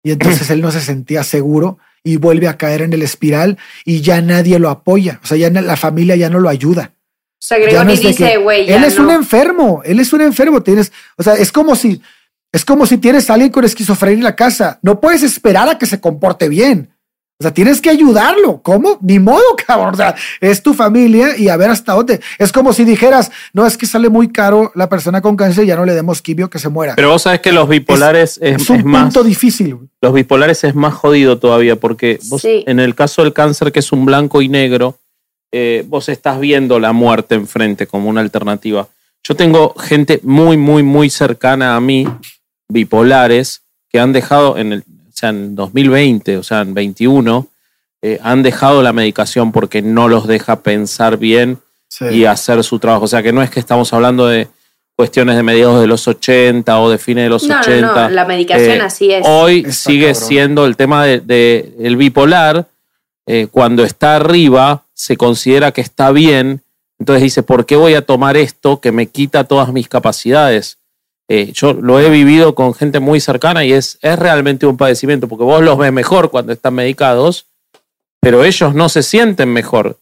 Y entonces él no se sentía seguro y vuelve a caer en el espiral y ya nadie lo apoya. O sea, ya la familia ya no lo ayuda. O sea, Gregory no es de dice, güey, ya él es no. un enfermo, él es un enfermo. Tienes, o sea, es como si, es como si tienes a alguien con esquizofrenia en la casa. No puedes esperar a que se comporte bien. O sea, tienes que ayudarlo. ¿Cómo? Ni modo, cabrón. O sea, es tu familia y a ver hasta dónde. Es como si dijeras, no, es que sale muy caro la persona con cáncer, ya no le demos quimio que se muera. Pero vos sabés que los bipolares es, es un es más. punto difícil. güey. Los bipolares es más jodido todavía porque vos, Sí. en el caso del cáncer, que es un blanco y negro, eh, vos estás viendo la muerte enfrente como una alternativa. Yo tengo gente muy, muy, muy cercana a mí, bipolares, que han dejado en el, sea, en 2020, o sea, en 21, eh, han dejado la medicación porque no los deja pensar bien Sí. y hacer su trabajo. O sea, que no es que estamos hablando de cuestiones de mediados de los 80 o de fines de los No, no, 80. no, la medicación Eh, así es. Hoy Está sigue cabrón. siendo el tema de, de el bipolar. eh, cuando está arriba, se considera que está bien. Entonces dice, ¿por qué voy a tomar esto que me quita todas mis capacidades? Eh, yo lo he vivido con gente muy cercana y es, es realmente un padecimiento, porque vos los ves mejor cuando están medicados, pero ellos no se sienten mejor.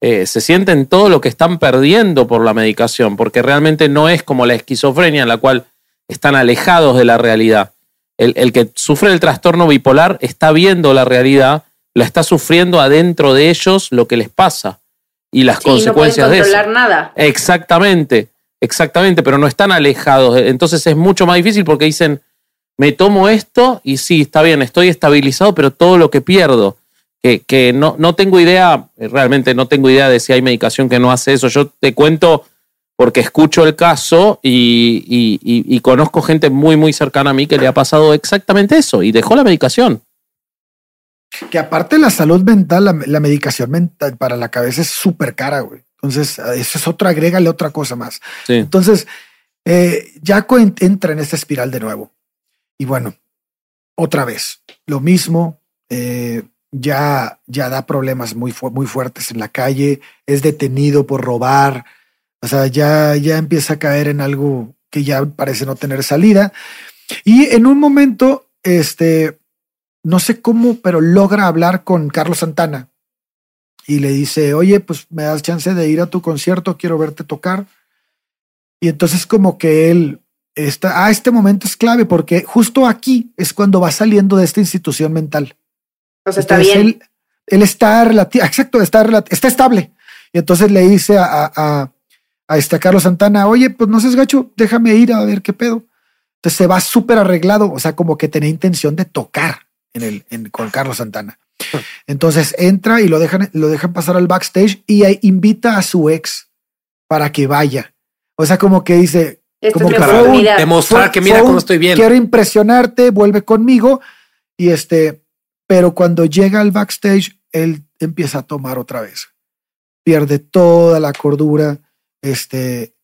Eh, se sienten todo lo que están perdiendo por la medicación, porque realmente no es como la esquizofrenia en la cual están alejados de la realidad. El, el que sufre el trastorno bipolar está viendo la realidad, la está sufriendo adentro de ellos lo que les pasa y las Sí, no pueden consecuencias de eso. controlar nada. Exactamente, exactamente, pero no están alejados. Entonces es mucho más difícil porque dicen, me tomo esto y sí, está bien, estoy estabilizado, pero todo lo que pierdo, que, no, no tengo idea, realmente no tengo idea de si hay medicación que no hace eso. Yo te cuento porque escucho el caso y conozco gente muy, muy cercana a mí que le ha pasado exactamente eso y dejó la medicación. Que aparte la salud mental, la, la medicación mental para la cabeza es súper cara, güey. Entonces, a eso es otra, agrégale otra cosa más. Sí. Entonces, eh, Jaco en- entra en esta espiral de nuevo. Y bueno, otra vez, lo mismo, eh, ya, ya da problemas muy, fu- muy fuertes en la calle, es detenido por robar, o sea, ya, ya empieza a caer en algo que ya parece no tener salida. Y en un momento, este, no sé cómo, pero logra hablar con Carlos Santana y le dice, oye, pues me das chance de ir a tu concierto, quiero verte tocar. Y entonces como que él está, ah, este momento es clave porque justo aquí es cuando va saliendo de esta institución mental. O sea, está Entonces, bien. Él, él está relativo, exacto, está, relati- está estable. Y entonces le dice a, a, a, a este Carlos Santana, oye, pues no seas gacho, déjame ir a ver qué pedo. Entonces se va súper arreglado, o sea, como que tenía intención de tocar en el, en- con Carlos Santana. Entonces entra y lo dejan, lo dejan pasar al backstage y ahí invita a su ex para que vaya. O sea, como que dice, Esta como es mi que fue un- oportunidad. Demostrar fue- que mira cómo estoy bien. quiero impresionarte, vuelve conmigo. Y este, pero cuando llega al backstage, él empieza a tomar otra vez. Pierde toda la cordura. Este,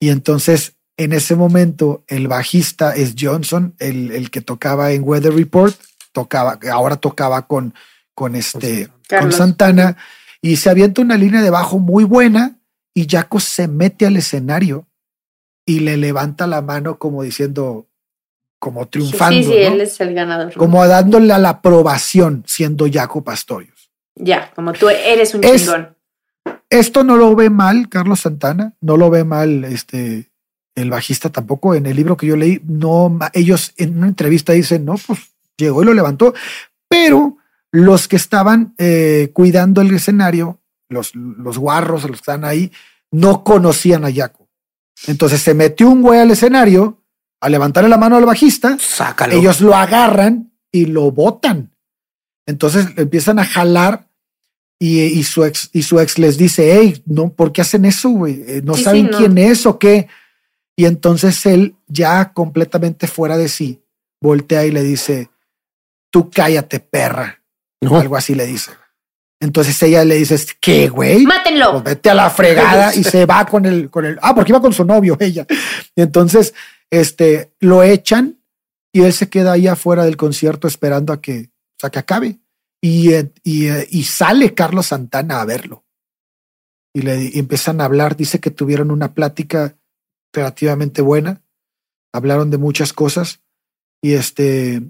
y entonces en ese momento el bajista es Johnson, el, el que tocaba en Weather Report, tocaba, ahora tocaba con, con este, con. Santana y se avienta una línea de bajo muy buena y Jaco se mete al escenario y le levanta la mano como diciendo, como triunfando, sí, sí, ¿no? él es el ganador. como dándole a la aprobación siendo Jaco Pastorius. Ya, como tú eres un Es- chingón. Esto no lo ve mal Carlos Santana, no lo ve mal este el bajista tampoco. En el libro que yo leí, no, ellos en una entrevista dicen, no, pues llegó y lo levantó, pero los que estaban eh, cuidando el escenario los, los guarros, los que están ahí, no conocían a Jaco. Entonces se metió un güey al escenario a levantarle la mano al bajista. Sácalo. Ellos lo agarran y lo botan. Entonces empiezan a jalar y, y su ex y su ex les dice, hey, no, ¿por qué hacen eso, güey? Eh, No Sí, saben sí, no. quién es o qué. Y entonces él, ya completamente fuera de sí, voltea y le dice, tú cállate, perra. No. Algo así le dice. Entonces ella le dice, ¿qué, güey? Mátenlo. Pues vete a la fregada y se va con el, con el, ah, porque iba con su novio ella. Y entonces, este, lo echan y él se queda ahí afuera del concierto esperando a que, o sea, que acabe. Y, eh, y, eh, y sale Carlos Santana a verlo. Y le y empiezan a hablar. Dice que tuvieron una plática relativamente buena. Hablaron de muchas cosas. Y este,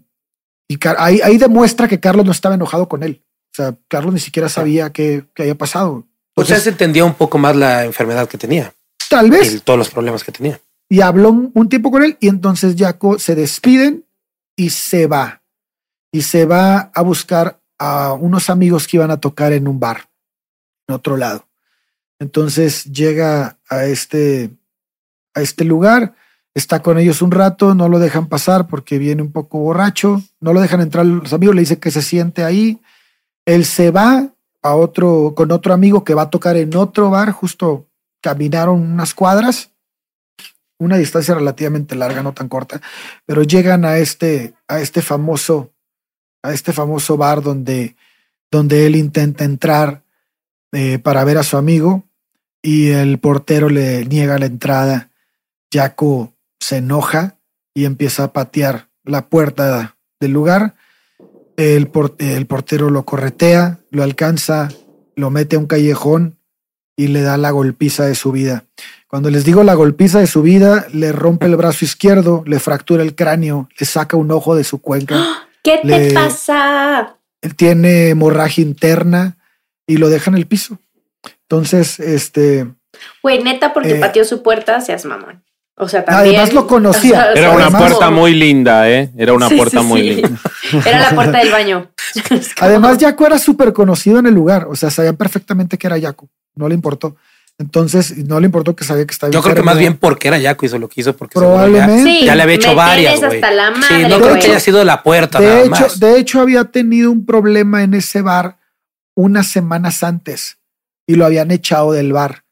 y ahí, ahí demuestra que Carlos no estaba enojado con él. O sea, Carlos ni siquiera sabía qué, qué había pasado. O sea, se entendía un poco más la enfermedad que tenía tal vez. y todos los problemas que tenía. y habló un, un tiempo con él y entonces Jaco se despiden y se va. Y se va a buscar a unos amigos que iban a tocar en un bar en otro lado. Entonces llega a este, a este lugar, está con ellos un rato, no lo dejan pasar porque viene un poco borracho, no lo dejan entrar los amigos, le dice que se siente ahí. Él se va a otro, con otro amigo que va a tocar en otro bar, justo caminaron unas cuadras una distancia relativamente larga, no tan corta, pero llegan a este, a este famoso, a este famoso bar donde, donde él intenta entrar eh, para ver a su amigo y el portero le niega la entrada. Jaco se enoja y empieza a patear la puerta del lugar. El, por- el portero lo corretea, lo alcanza, lo mete a un callejón y le da la golpiza de su vida. Cuando les digo la golpiza de su vida, le rompe el brazo izquierdo, le fractura el cráneo, le saca un ojo de su cuenca. ¿Qué te Le- pasa? Él tiene hemorragia interna y lo deja en el piso. Entonces, este, Güey, neta, porque Eh, pateó su puerta, seas mamón. O sea, también. Además lo conocía. Era una Además- puerta muy linda, ¿eh? Era una Sí, puerta sí, muy sí. linda. Era la puerta del baño. además Jaco era súper conocido en el lugar, o sea, sabían perfectamente que era Jaco, no le importó. Entonces, no le importó que sabía que estaba Yo creo que más bien porque era Yaco hizo lo que hizo porque Probablemente. ya, ya le había hecho varias. hasta la Sí, no creo que haya sido la puerta de nada hecho, más. de hecho, había tenido un problema en ese bar unas semanas antes y lo habían echado del bar.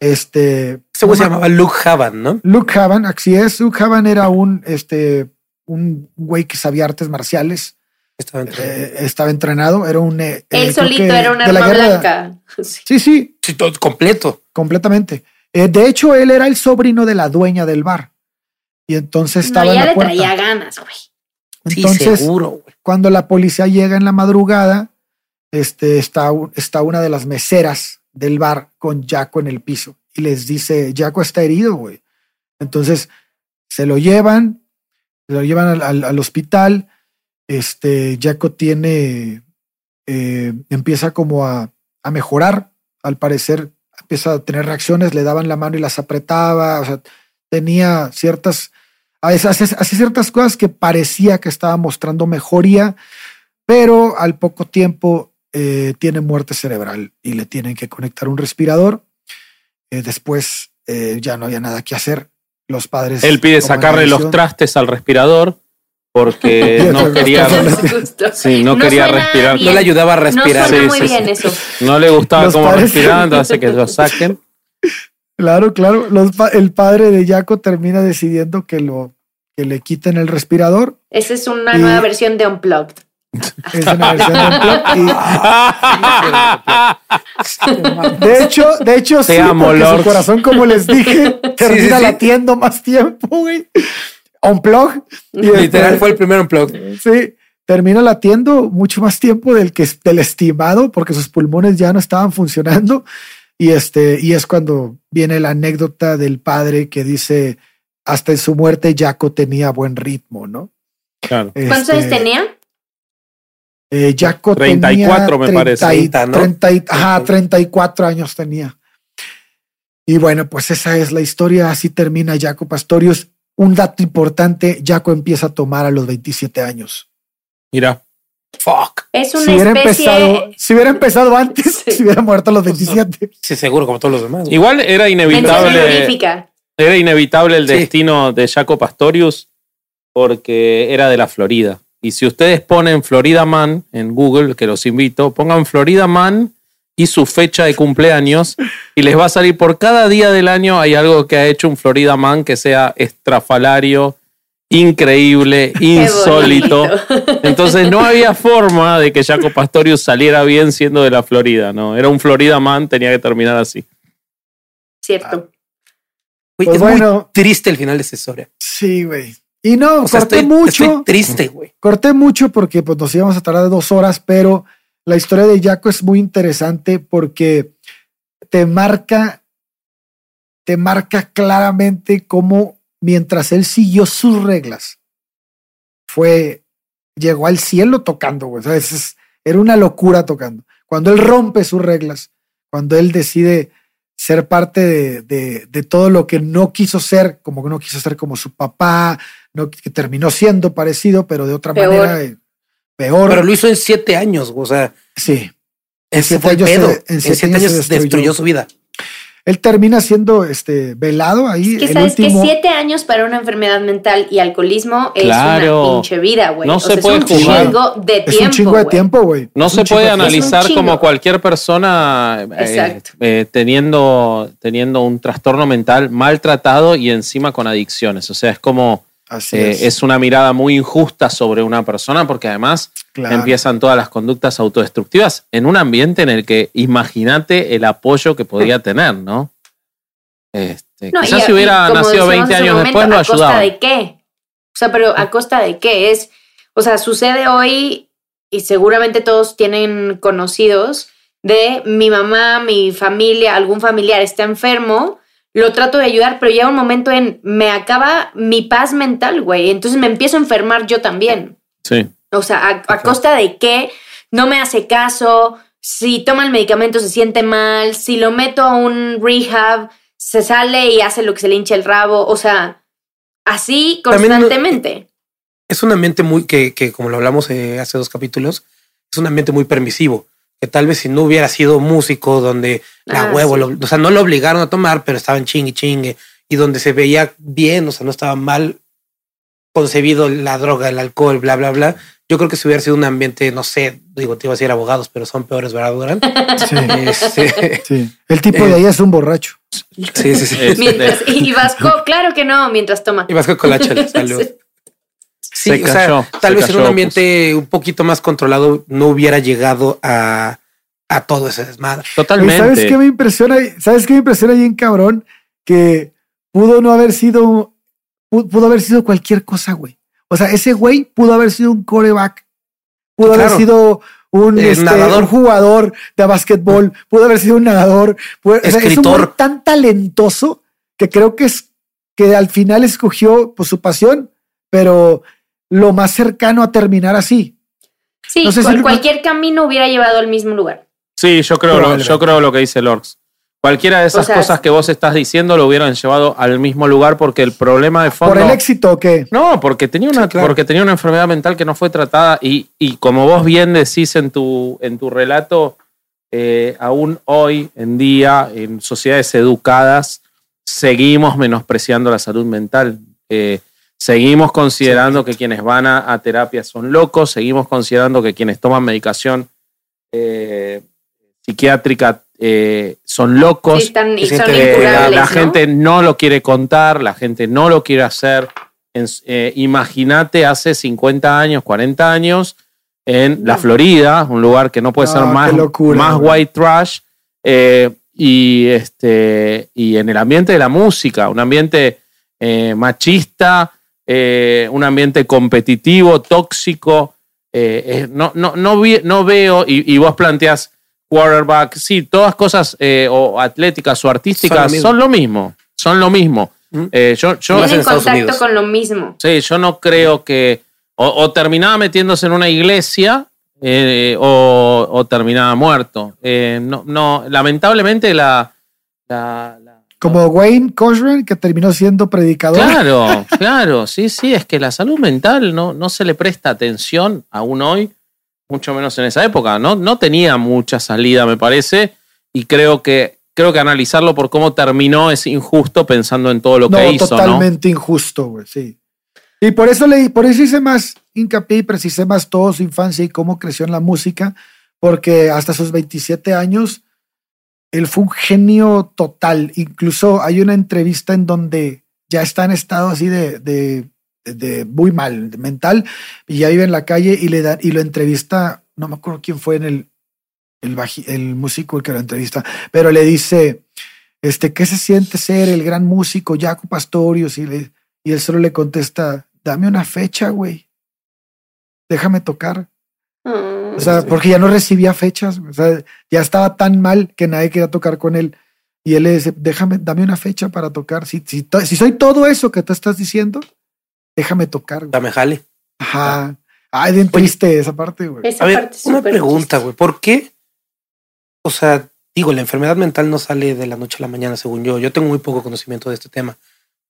Este Ese güey se llamaba Luke Havan, ¿no? Luke Havan, así es. Luke Havan era un este un güey que sabía artes marciales, Estaba eh, estaba entrenado, era un eh, Él solito que era un arma guerra- blanca. Sí. Sí, sí, Sí, todo completo. completamente. Eh, de hecho, él era el sobrino de la dueña del bar. Y entonces estaba No, en la le puerta. traía ganas, güey. Sí, Entonces, seguro, güey. cuando la policía llega en la madrugada, este, está, está una de las meseras del bar con Jaco en el piso y les dice, Jaco está herido, güey. Entonces se lo llevan, se lo llevan al, al- al hospital. Este, Jaco tiene, eh, empieza como a, a mejorar, al parecer empieza a tener reacciones, le daban la mano y las apretaba, o sea, tenía ciertas, ciertas cosas que parecía que estaba mostrando mejoría, pero al poco tiempo eh, tiene muerte cerebral y le tienen que conectar un respirador. Eh, después eh, ya no había nada que hacer. Los padres. Él pide sacarle los trastes al respirador porque no quería, sí, no quería respirar. bien. No le ayudaba a respirar. No suena Sí, muy sí, bien sí. eso. No le gustaba Los cómo padres- respiraba, entonces hace que lo saquen. Claro, claro. Los pa- el padre de Jaco termina decidiendo que lo que le quiten el respirador. Esa es una Y- nueva versión de Unplugged. Es una versión de Unplugged y- De hecho, de hecho, Te sí, amo, porque su corazón, como les dije, termina sí. latiendo más tiempo, güey. Unplug. Y Literal este, fue el primer unplug. Sí, termina latiendo mucho más tiempo del que del estimado, porque sus pulmones ya no estaban funcionando. Y este, y es cuando viene la anécdota del padre que dice hasta en su muerte Jaco tenía buen ritmo, ¿no? Claro. ¿Cuántos Este, años tenía? Eh, Jaco 34 tenía me parece. 30 y- 30, ¿no? 30 y- ajá, 34 años tenía. Y bueno, pues esa es la historia. Así termina Jaco Pastorius. Un dato importante, Jaco empieza a tomar a los 27 años. Mira, Fuck. Es una Si hubiera, especie. empezado, si hubiera empezado antes, Sí. si hubiera muerto a los 27. Sí, seguro, como todos los demás. güey. Igual era inevitable. Era inevitable el Sí. destino de Jaco Pastorius porque era de la Florida. Y si ustedes ponen Florida Man en Google, que los invito, pongan Florida Man y su fecha de cumpleaños y les va a salir por cada día del año hay algo que ha hecho un Florida Man que sea estrafalario, increíble, insólito. Entonces no había forma de que Jaco Pastorius saliera bien siendo de la Florida, ¿no? Era un Florida Man, tenía que terminar así. Cierto. Pues es bueno. muy triste el final de esa historia. Sí, güey. Y no, O sea, corté estoy, mucho. estoy triste, güey. Corté mucho porque pues, nos íbamos a tardar dos horas, pero la historia de Jaco es muy interesante porque te marca, te marca claramente cómo mientras él siguió sus reglas, fue, llegó al cielo tocando, güey. O sea, es- era una locura tocando. Cuando él rompe sus reglas, cuando él decide ser parte de, de- de todo lo que no quiso ser, como que no quiso ser como su papá, no, que terminó siendo parecido, pero de otra Peor. manera eh, peor. Pero lo hizo en siete años, güey, o sea, sí. ese siete años se- en En siete siete años años se destruyó. destruyó. su vida. Él termina siendo este velado ahí. Es que el sabes último, que siete años para una enfermedad mental y alcoholismo es Claro. una pinche vida, güey. No O se sea, puede es un jugar. chingo de es tiempo. un chingo de tiempo, güey. No Es se puede analizar Es como cualquier persona eh, eh, teniendo, teniendo un trastorno mental maltratado y encima con adicciones. O sea, es como eh, es. es una mirada muy injusta sobre una persona porque además Claro. empiezan todas las conductas autodestructivas en un ambiente en el que imagínate el apoyo que podía tener, ¿no? Este, No, quizás y- si hubiera nacido decíamos 20 hace un años momento, después lo ¿A costa ayudaba. de qué? O sea, pero ¿a costa de qué? Es, o sea, sucede hoy y seguramente todos tienen conocidos de mi mamá, mi familia, algún familiar está enfermo, lo trato de ayudar, pero llega un momento en me acaba mi paz mental, güey. Entonces me empiezo a enfermar yo también. Sí. O sea, ¿a, a costa de qué? No me hace caso. Si toma el medicamento se siente mal. Si lo meto a un rehab, se sale y hace lo que se le hincha el rabo. O sea, así constantemente. Es un ambiente muy, que, que como lo hablamos eh, hace dos capítulos, es un ambiente muy permisivo. Que tal vez si no hubiera sido músico, donde la Ah, huevo, sí. lo- o sea, no lo obligaron a tomar, pero estaban chingue chingue, y donde se veía bien, o sea, no estaba mal concebido la droga, el alcohol, bla, bla, bla. Yo creo que si hubiera sido un ambiente, no sé, digo, te iba a decir abogados, pero son peores, ¿verdad, Durán? Sí, Este, sí. El tipo Eh. de ahí es un borracho. sí, sí, sí. Este, Mientras, y Vasco, claro que no, mientras toma. Y vas con la chela, salud. Sí. Sí, Se o sea, tal se vez en un ambiente un poquito más controlado no hubiera llegado a, a todo ese desmadre. Totalmente. ¿Sabes qué me impresiona? ¿Sabes qué me impresiona bien cabrón? Que pudo no haber sido, pu- pudo haber sido cualquier cosa, güey. O sea, ese güey pudo haber sido un coreback, pudo haber sido un, Eh, este, nadador. un jugador de básquetbol, pudo haber sido un nadador, pudo- o sea, es un güey tan talentoso que creo que es que al final escogió pues, su pasión, pero lo más cercano a terminar así. Sí, No sé si cual- lo- cualquier camino hubiera llevado al mismo lugar. Sí, yo creo, lo, yo creo lo que dice Lorx. Cualquiera de esas O sea, cosas que vos estás diciendo lo hubieran llevado al mismo lugar porque el problema de fondo. Por el éxito que No, porque tenía una, Sí, claro. porque tenía una enfermedad mental que no fue tratada y, y como vos bien decís en tu, en tu relato, eh, aún hoy en día, en sociedades educadas, seguimos menospreciando la salud mental. Eh, seguimos considerando que quienes van a, a terapia son locos, seguimos considerando que quienes toman medicación eh, psiquiátrica eh, son locos. Sí, están, y son Eh, la, la ¿no? gente no lo quiere contar, la gente no lo quiere hacer. Eh, Imagínate hace 50 años, 40 años, en la. Florida, un lugar que no puede No, ser más, locura, más white trash, y, este, y en el ambiente de la música, un ambiente machista, eh, un ambiente competitivo, tóxico. eh, eh, no, no, no, vi- no veo, y, y vos planteás quarterback, sí, todas cosas eh, o atléticas o artísticas Son son lo mismo, son lo mismo. Mm. Eh, yo, yo, en contacto Unidos. con lo mismo. sí, yo no creo que o, o terminaba metiéndose en una iglesia eh, o, o terminaba muerto. Eh, no, no, lamentablemente la, la- la- como Wayne Cochran, que terminó siendo predicador. Claro, claro, sí, sí, es que la salud mental no, no se le presta atención aún hoy. mucho menos en esa época, ¿no? No tenía mucha salida, me parece, y creo que creo que analizarlo por cómo terminó es injusto pensando en todo lo que hizo, totalmente injusto, güey, sí. Y por eso leí, por eso hice más hincapié y precisé más toda su infancia y cómo creció en la música, porque hasta sus 27 años él fue un genio total. Incluso hay una entrevista en donde ya está en estado así de, de, de muy mal, mental, y ya vive en la calle y le da, y lo entrevista, no me acuerdo quién fue en el, el, músico el que lo entrevista, pero le dice, este, ¿qué se siente ser el gran músico Jaco Pastorius? Y, le, y él solo le contesta, dame una fecha, güey. Déjame tocar. O sea, porque ya no recibía fechas. O sea, ya estaba tan mal que nadie quería tocar con él. Y él le dice, déjame, dame una fecha para tocar. Si, si, si soy todo eso que tú estás diciendo, déjame tocar. Dame jale. Ajá. Ay, bien triste esa parte, güey. a ver, una pregunta, güey. ¿Por qué? O sea, digo, la enfermedad mental no sale de la noche a la mañana, según yo. Yo tengo muy poco conocimiento de este tema.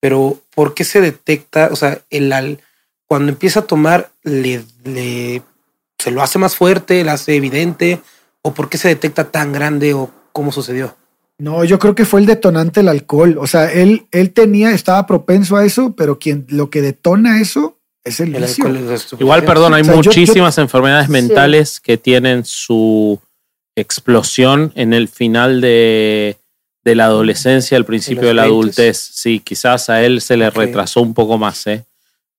Pero, ¿por qué se detecta? O sea, el cuando empieza a tomar, le, le se lo hace más fuerte, le hace evidente, o por qué se detecta tan grande, o cómo sucedió. No, yo creo que fue el detonante el alcohol. O sea, él, él tenía, estaba propenso a eso, pero quien lo que detona eso es el, alcohol. Igual, perdón, hay muchísimas enfermedades mentales que tienen su explosión en el final de, la adolescencia, al principio de la adultez. Sí, quizás a él se le retrasó un poco más, ¿eh?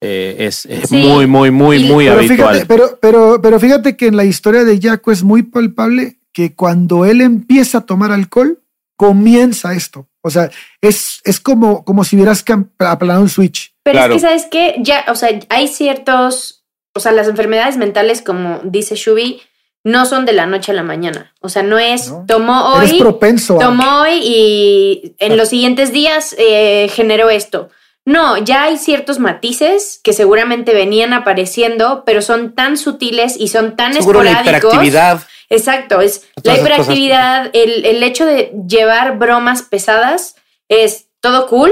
Eh es, muy, muy, muy, muy pero habitual. Fíjate, pero, pero, pero fíjate que en la historia de Jaco es muy palpable que cuando él empieza a tomar alcohol, comienza esto. O sea, es, es como, como si hubieras aplanado un switch. Pero es que, ¿sabes qué? Ya, o sea, hay ciertos, o sea, las enfermedades mentales, como dice Shubi, no son de la noche a la mañana. O sea, no es tomó hoy. Es propenso. Tomó hoy y en los siguientes días eh, generó esto. No, ya hay ciertos matices que seguramente venían apareciendo, pero son tan sutiles y son tan Seguro esporádicos. La hiperactividad. Exacto, es la hiperactividad, el, el, hecho de llevar bromas pesadas es todo cool,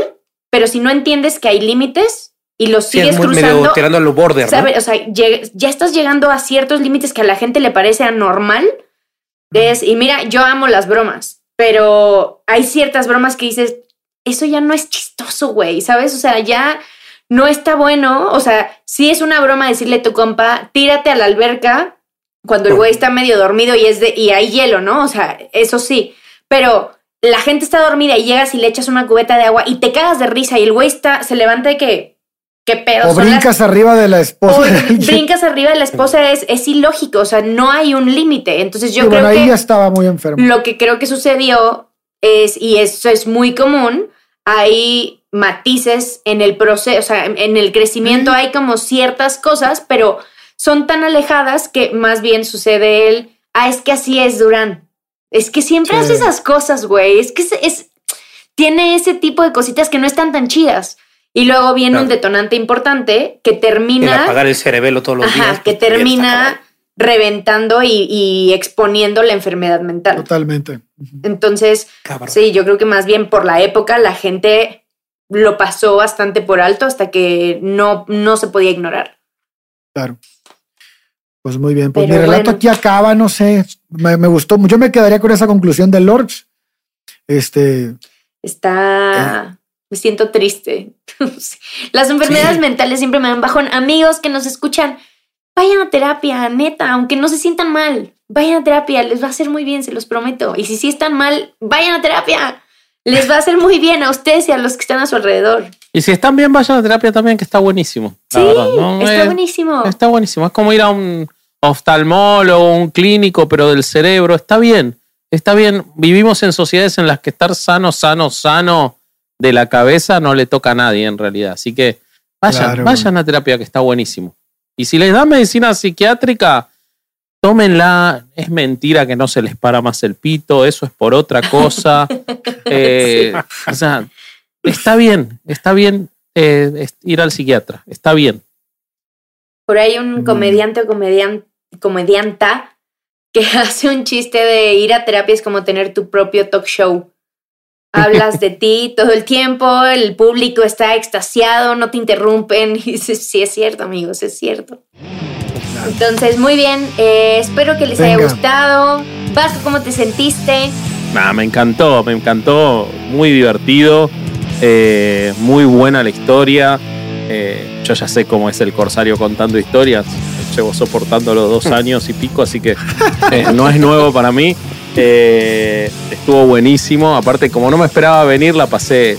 pero si no entiendes que hay límites y los sigues cruzando, tirando a lo border, O sea, ya estás llegando a ciertos límites que a la gente le parece anormal. Es, y mira, yo amo las bromas, pero hay ciertas bromas que dices, eso ya no es chistoso, güey, ¿sabes? O sea, ya no está bueno. O sea, si es una broma decirle a tu compa, tírate a la alberca cuando el güey está medio dormido y es de y hay hielo, ¿no? O sea, eso sí. Pero la gente está dormida y llegas y le echas una cubeta de agua y te cagas de risa y el güey está, se levanta de que, ¿qué pedo? O brincas arriba de la esposa. O brincas arriba de la esposa es, es ilógico, o sea, no hay un límite. Entonces yo creo bueno, ahí ya estaba muy enfermo. Lo que creo que sucedió es, y eso es muy común, hay matices en el proceso, o sea, en el crecimiento hay como ciertas cosas, pero son tan alejadas que más bien sucede el, ah, es que así es Durán. Es que siempre hace esas cosas, güey. Es que es, tiene ese tipo de cositas que no están tan chidas. Y luego viene un detonante importante que termina. El apagar el cerebelo todos los días. que pues, termina reventando y, exponiendo la enfermedad mental. Totalmente. Entonces, sí, yo creo que más bien por la época la gente lo pasó bastante por alto hasta que no, no se podía ignorar. Claro. Pues muy bien, pues mi relato aquí acaba, no sé, me, gustó, yo me quedaría con esa conclusión de Lords. Este. Está. Eh. Me siento triste. Las enfermedades mentales siempre me dan bajón. Amigos que nos escuchan, vayan a terapia, neta, aunque no se sientan mal, vayan a terapia, les va a hacer muy bien, se los prometo. Y si sí están mal, vayan a terapia, les va a hacer muy bien a ustedes y a los que están a su alrededor. Y si están bien, vayan a terapia también, que está buenísimo. Sí, está buenísimo. Está buenísimo. Es como ir a un oftalmólogo, un clínico, pero del cerebro. Está bien, está bien. Vivimos en sociedades en las que estar sano, sano, sano de la cabeza no le toca a nadie en realidad. Así que vayan, vayan a terapia, que está buenísimo. Y si les dan medicina psiquiátrica, tómenla. Es mentira que no se les para más el pito, eso es por otra cosa. Eh, o sea, está bien, está bien eh, ir al psiquiatra, está bien. Por ahí un mm. comediante o comedian, comedianta que hace un chiste de ir a terapia es como tener tu propio talk show. Hablas de ti todo el tiempo, el público está extasiado, no te interrumpen. Y dices, sí es cierto, amigos, es cierto. Entonces, muy bien. eh, espero que les haya gustado. Vasco, ¿cómo te sentiste? Nah, me encantó, me encantó, muy divertido, eh, muy buena la historia. Eh, yo ya sé cómo es el Corsario contando historias, llevo soportándolo dos años y pico, así que eh, no es nuevo para mí. Eh, estuvo buenísimo, aparte como no me esperaba venir, la pasé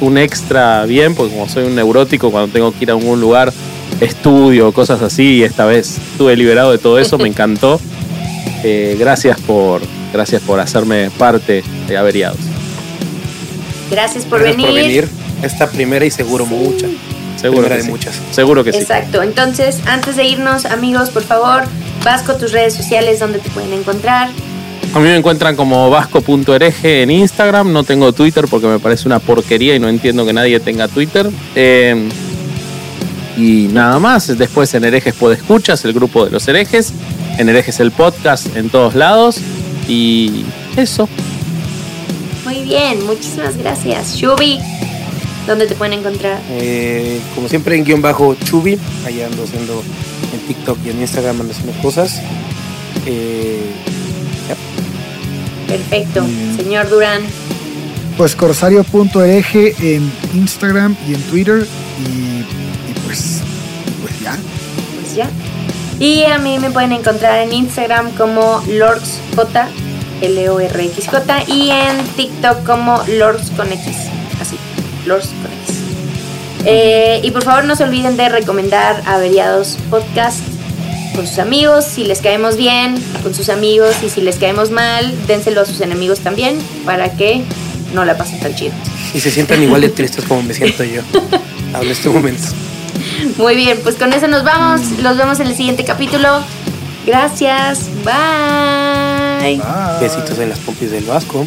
un extra bien, porque como soy un neurótico, cuando tengo que ir a algún lugar, estudio, cosas así, y esta vez estuve liberado de todo eso, me encantó. Eh, gracias por gracias por hacerme parte de Averiados. Gracias por Gracias venir. por venir. Esta primera y seguro mucha. Seguro que de sí. muchas. Seguro que sí. Exacto. Entonces, antes de irnos, amigos, por favor, Vasco, tus redes sociales, donde te pueden encontrar. A mí me encuentran como vasco.hereje en Instagram. No tengo Twitter porque me parece una porquería y no entiendo que nadie tenga Twitter. Eh, y nada más. Después en herejes escuchas el grupo de los herejes. En herejes el podcast en todos lados. Y eso. Muy bien, muchísimas gracias. Shubi, ¿dónde te pueden encontrar? Eh, como siempre en guion bajo Chubi. Ahí ando haciendo en TikTok y en Instagram ando haciendo cosas. Eh, Perfecto. Señor Durán. Pues corsario.eje en Instagram y en Twitter. Y, y pues, pues ya. pues ya. Y a mí me pueden encontrar en Instagram como LordsJ, L-O-R-X-J, y en TikTok como Lords con X, así, Lords con X. Eh, y por favor no se olviden de recomendar Averiados Podcast con sus amigos, si les caemos bien, con sus amigos, y si les caemos mal, dénselo a sus enemigos también, para que no la pasen tan chido. y se sientan igual de tristes como me siento yo. Hablo este momento. Muy bien, pues con eso nos vamos, los vemos en el siguiente capítulo. Gracias, bye. Bye. Besitos en las pompis del Vasco.